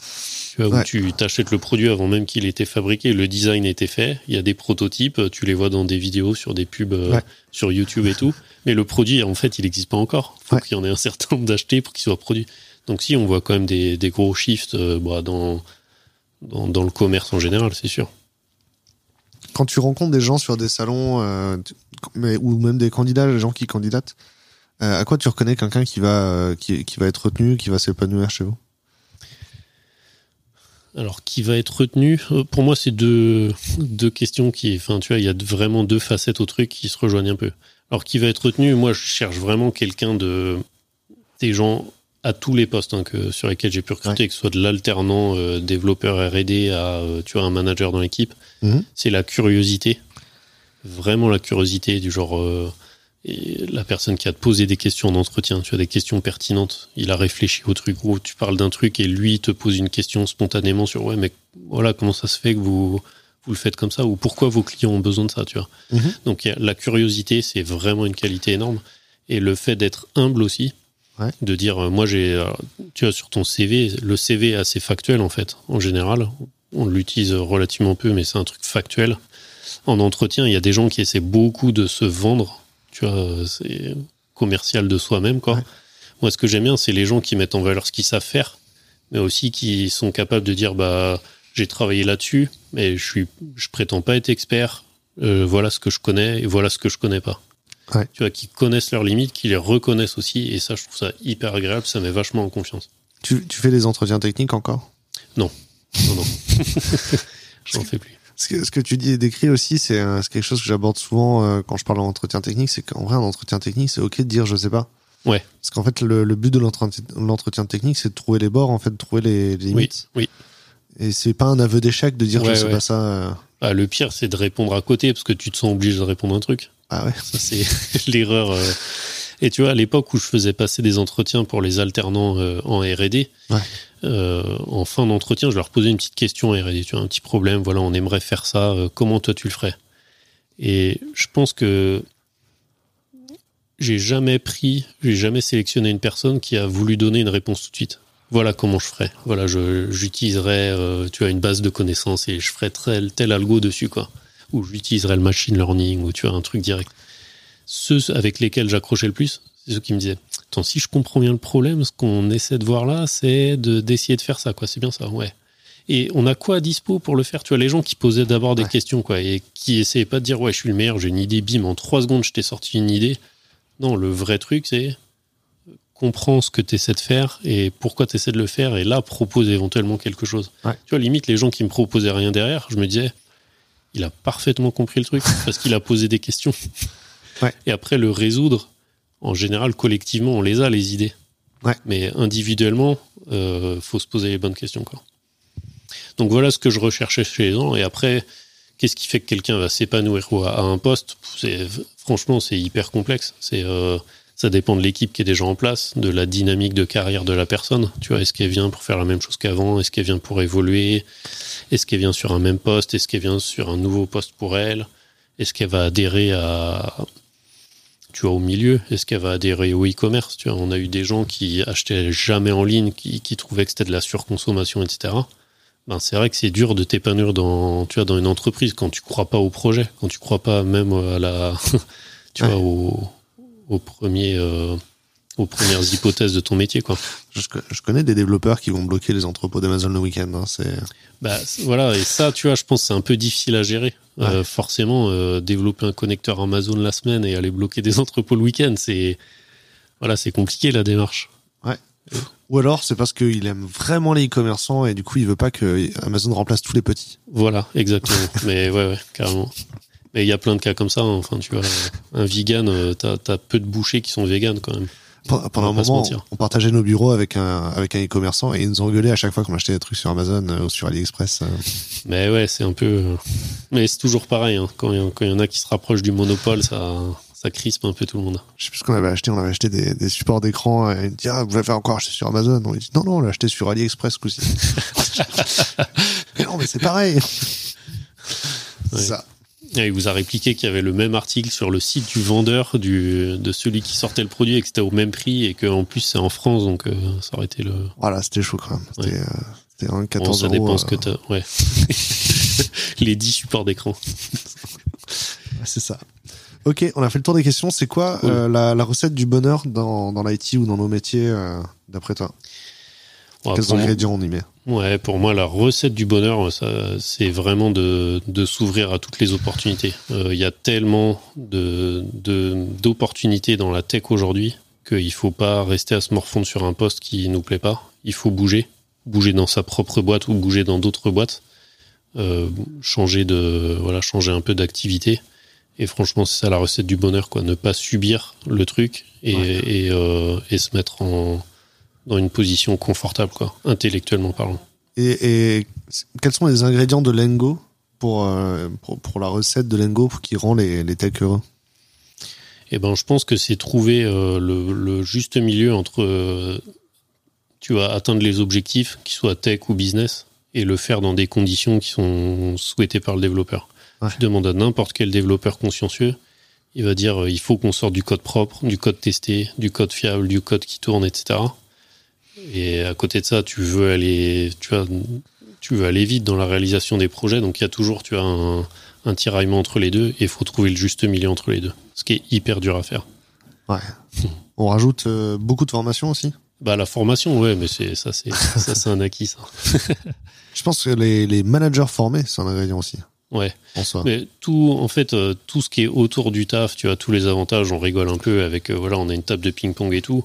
Tu vois, où Ouais. tu t'achètes le produit avant même qu'il ait été fabriqué, le design a été fait, il y a des prototypes, tu les vois dans des vidéos sur des pubs euh, Ouais. sur YouTube et tout, mais le produit en fait il n'existe pas encore. Faut Ouais. qu'il y en ait un certain nombre d'achetés pour qu'il soit produit. Donc si on voit quand même des, des gros shifts euh, bah, dans, dans dans le commerce en général, c'est sûr. Quand tu rencontres des gens sur des salons, euh, mais, ou même des candidats, les gens qui candidatent, euh, à quoi tu reconnais quelqu'un qui va, euh, qui, qui va être retenu, qui va s'épanouir chez vous? Alors, qui va être retenu? Euh, Pour moi, c'est deux, deux questions qui. Enfin, tu vois, il y a vraiment deux facettes au truc qui se rejoignent un peu. Alors, qui va être retenu? Moi, je cherche vraiment quelqu'un de. Des gens à tous les postes hein, que, sur lesquels j'ai pu recruter, que ce soit de l'alternant euh, développeur RD à euh, tu vois, un manager dans l'équipe. Mhm. C'est la curiosité. Vraiment la curiosité du genre. euh, et la personne qui a posé des questions d'entretien, tu as des questions pertinentes, il a réfléchi au truc, ou tu parles d'un truc et lui te pose une question spontanément sur ouais mais voilà comment ça se fait que vous vous le faites comme ça ou pourquoi vos clients ont besoin de ça, tu vois. Mhm. Donc la curiosité c'est vraiment une qualité énorme et le fait d'être humble aussi, Ouais. de dire euh, moi j'ai euh, tu vois sur ton CV le CV est assez factuel en fait en général on l'utilise relativement peu mais c'est un truc factuel en entretien il y a des gens qui essaient beaucoup de se vendre tu vois euh, c'est commercial de soi-même quoi. Ouais. moi ce que j'aime bien c'est les gens qui mettent en valeur ce qu'ils savent faire mais aussi qui sont capables de dire bah j'ai travaillé là-dessus mais je suis je prétends pas être expert Euh, voilà ce que je connais et voilà ce que je connais pas. Ouais. tu vois qui connaissent leurs limites qui les reconnaissent aussi et ça je trouve ça hyper agréable ça met vachement en confiance. Tu, tu fais des entretiens techniques encore? Non non. J'en fais plus ce que, ce que tu dis et décris aussi, c'est euh, quelque chose que j'aborde souvent euh, quand je parle d'entretien technique, c'est qu'en vrai, un entretien technique, c'est ok de dire je sais pas. Ouais. Parce qu'en fait, le, le but de l'entretien technique, c'est de trouver les bords, en fait, de trouver les, limites. oui Et c'est pas un aveu d'échec de dire Ouais, je sais ouais. pas ça. euh. Ah, le pire c'est de répondre à côté parce que tu te sens obligé de répondre un truc Ah ouais. Ça, c'est l'erreur. euh. Et tu vois, à l'époque où je faisais passer des entretiens pour les alternants euh, en R&D, Ouais. euh, en fin d'entretien, je leur posais une petite question en R&D. Tu vois, un petit problème. Voilà, on aimerait faire ça. euh, comment toi tu le ferais? Et je pense que j'ai jamais pris, j'ai jamais sélectionné une personne qui a voulu donner une réponse tout de suite. Voilà comment je ferais. Voilà, j'utiliserais, tu vois, une base de connaissances et je ferais tel, tel algo dessus, quoi. Ou j'utiliserais le machine learning, ou tu vois, un truc direct. Ceux avec lesquels j'accrochais le plus, c'est ceux qui me disaient Attends, si je comprends bien le problème, ce qu'on essaie de voir là, c'est de d'essayer de faire ça, quoi. C'est bien ça, ouais. Et on a quoi à dispo pour le faire Tu vois, les gens qui posaient d'abord des questions, quoi, et qui essayaient pas de dire, ouais, je suis le meilleur, j'ai une idée, bim, en trois secondes, je t'ai sorti une idée. Non, le vrai truc, c'est comprends ce que tu essaies de faire et pourquoi tu essaies de le faire, et là, propose éventuellement quelque chose. Tu vois, limite, les gens qui me proposaient rien derrière, je me disais, il a parfaitement compris le truc, parce qu'il a posé des questions. Et après, le résoudre, en général, collectivement, on les a, les idées. Mais individuellement, euh, faut se poser les bonnes questions. Quoi. Donc voilà ce que je recherchais chez les gens. Et après, qu'est-ce qui fait que quelqu'un va s'épanouir à un poste? Franchement, c'est hyper complexe. C'est euh, ça dépend de l'équipe qui est déjà en place, de la dynamique de carrière de la personne. Tu vois, est-ce qu'elle vient pour faire la même chose qu'avant? Est-ce qu'elle vient pour évoluer? Est-ce qu'elle vient sur un même poste? Est-ce qu'elle vient sur un nouveau poste pour elle? Est-ce qu'elle va adhérer à tu vois, au milieu Est-ce qu'elle va adhérer au e-commerce Tu vois, on a eu des gens qui achetaient jamais en ligne, qui, trouvaient que c'était de la surconsommation, etc. Ben, c'est vrai que c'est dur de t'épanouir dans, tu vois, dans une entreprise quand tu crois pas au projet, quand tu crois pas même à la, tu vois, au, au premier, euh, aux premières hypothèses de ton métier, quoi. Je, connais des développeurs qui vont bloquer les entrepôts d'Amazon le week-end. Hein, c'est. Bah voilà, et ça, tu vois, je pense c'est un peu difficile à gérer. Euh, forcément, euh, développer un connecteur Amazon la semaine et aller bloquer des entrepôts le week-end, c'est voilà, c'est compliqué la démarche. Ouais. Ou alors c'est parce qu'il aime vraiment les e-commerçants et du coup il veut pas que Amazon remplace tous les petits. Voilà, exactement. Mais ouais, ouais, carrément. Mais il y a plein de cas comme ça. Hein. Enfin, tu vois, un vegan, euh, t'as as peu de bouchers qui sont véganes quand même. Pendant un moment, on partageait nos bureaux avec un avec un e-commerçant et ils nous engueulaient à chaque fois qu'on achetait des trucs sur Amazon euh, ou sur AliExpress. Euh. Mais ouais, c'est un peu. Mais c'est toujours pareil. Hein. Quand il y, en a qui se rapprochent du monopole, ça ça crispe un peu tout le monde. Je sais plus ce qu'on avait acheté. On avait acheté des, des supports d'écran. Et il dit ah, vous l'avez encore acheté sur Amazon. On dit non non, on l'a acheté sur AliExpress aussi. mais non, mais c'est pareil. Ça. Il vous a répliqué qu'il y avait le même article sur le site du vendeur du, de celui qui sortait le produit et que c'était au même prix et qu'en plus c'est en France donc euh, ça aurait été le. Voilà, c'était chaud quand même. C'était ouais. euh, un 14 bon, ça dépend ce que t'as. Ouais. Les 10 supports d'écran. c'est ça. Ok, on a fait le tour des questions. C'est quoi euh, la, la, recette du bonheur dans, dans l'IT ou dans nos métiers, euh, d'après toi? Quels ingrédients on y met? Ouais, pour moi, la recette du bonheur, c'est vraiment de, de s'ouvrir à toutes les opportunités. Euh, il y a tellement de d'opportunités dans la tech aujourd'hui qu'il faut pas rester à se morfondre sur un poste qui nous plaît pas. Il faut bouger, bouger dans sa propre boîte ou bouger dans d'autres boîtes, euh, changer de voilà, changer un peu d'activité. Et franchement, c'est ça la recette du bonheur, quoi. Ne pas subir le truc et, et, euh, et se mettre en dans une position confortable, quoi, intellectuellement parlant. Et, et quels sont les ingrédients de Lengo pour, euh, pour, pour, la recette de Lengo qui rend les, les techs heureux Eh ben, je pense que c'est trouver euh, le, le, juste milieu entre euh, tu vas atteindre les objectifs, qu'ils soient tech ou business, et le faire dans des conditions qui sont souhaitées par le développeur. Tu demandes à n'importe quel développeur consciencieux, il va dire il faut qu'on sorte du code propre, du code testé, du code fiable, du code qui tourne, etc. Et à côté de ça, tu veux aller, tu tu veux aller vite dans la réalisation des projets. Donc il y a toujours, tu as un, un tiraillement entre les deux et il faut trouver le juste milieu entre les deux. Ce qui est hyper dur à faire. Ouais. On rajoute euh, beaucoup de formation aussi? Bah la formation, ouais, mais c'est ça, c'est ça, c'est un acquis. Ça. Je pense que les, les managers formés, c'est un ingrédient aussi. Ouais. Mais tout, en fait, euh, tout ce qui est autour du taf, tu as tous les avantages. On rigole un peu avec, euh, voilà, on a une table de ping-pong et tout.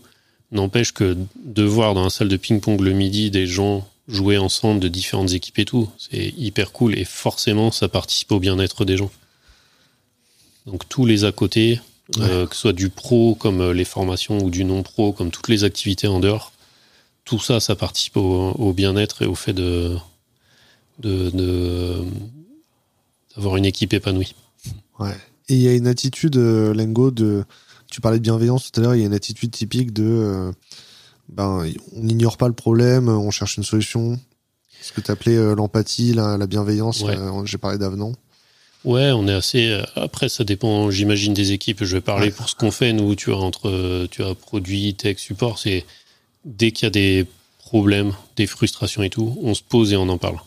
N'empêche que de voir dans la salle de ping-pong le midi des gens jouer ensemble de différentes équipes et tout, c'est hyper cool et forcément ça participe au bien-être des gens. Donc tous les à côté, euh, que ce soit du pro comme euh, les formations ou du non pro comme toutes les activités en dehors, tout ça, ça participe au, bien-être et au fait de d'avoir une équipe épanouie. Ouais. Et il y a une attitude, euh, Lengo, de tu parlais de bienveillance tout à l'heure, il y a une attitude typique de euh, ben, on n'ignore pas le problème, on cherche une solution. Ce que tu appelais euh, l'empathie, la, bienveillance, euh, j'ai parlé d'avenant. Ouais, on est assez. Après, ça dépend, j'imagine, des équipes. Je vais parler pour ce qu'on fait, nous, tu vois, entre tu as produit, tech, support. C'est dès qu'il y a des problèmes, des frustrations et tout, on se pose et on en parle.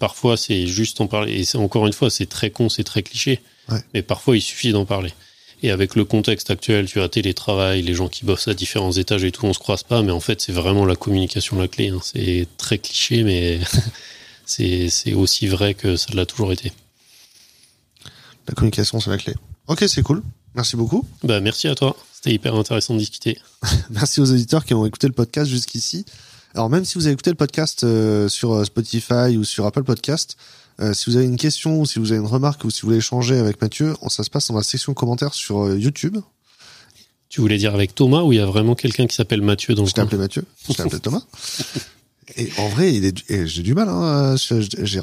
parfois, c'est juste en parler. Et encore une fois, c'est très con, c'est très cliché. Mais parfois, il suffit d'en parler. Et avec le contexte actuel, tu as télétravail, les gens qui bossent à différents étages et tout, on se croise pas, mais en fait, c'est vraiment la communication la clé. Hein. C'est très cliché, mais c'est aussi vrai que ça l'a toujours été. La communication, c'est la clé. Ok, c'est cool. Merci beaucoup. Bah, merci à toi. C'était hyper intéressant de discuter. merci aux auditeurs qui ont écouté le podcast jusqu'ici. Alors même si vous avez écouté le podcast euh, sur euh, Spotify ou sur Apple Podcast, euh, si vous avez une question ou si vous avez une remarque ou si vous voulez échanger avec Mathieu, ça se passe dans la section commentaires sur YouTube. Tu voulais dire avec Thomas ou il y a vraiment quelqu'un qui s'appelle Mathieu dans Je t'ai appelé Mathieu, je t'ai appelé Thomas. Et en vrai, j'ai du mal. Hein, j'ai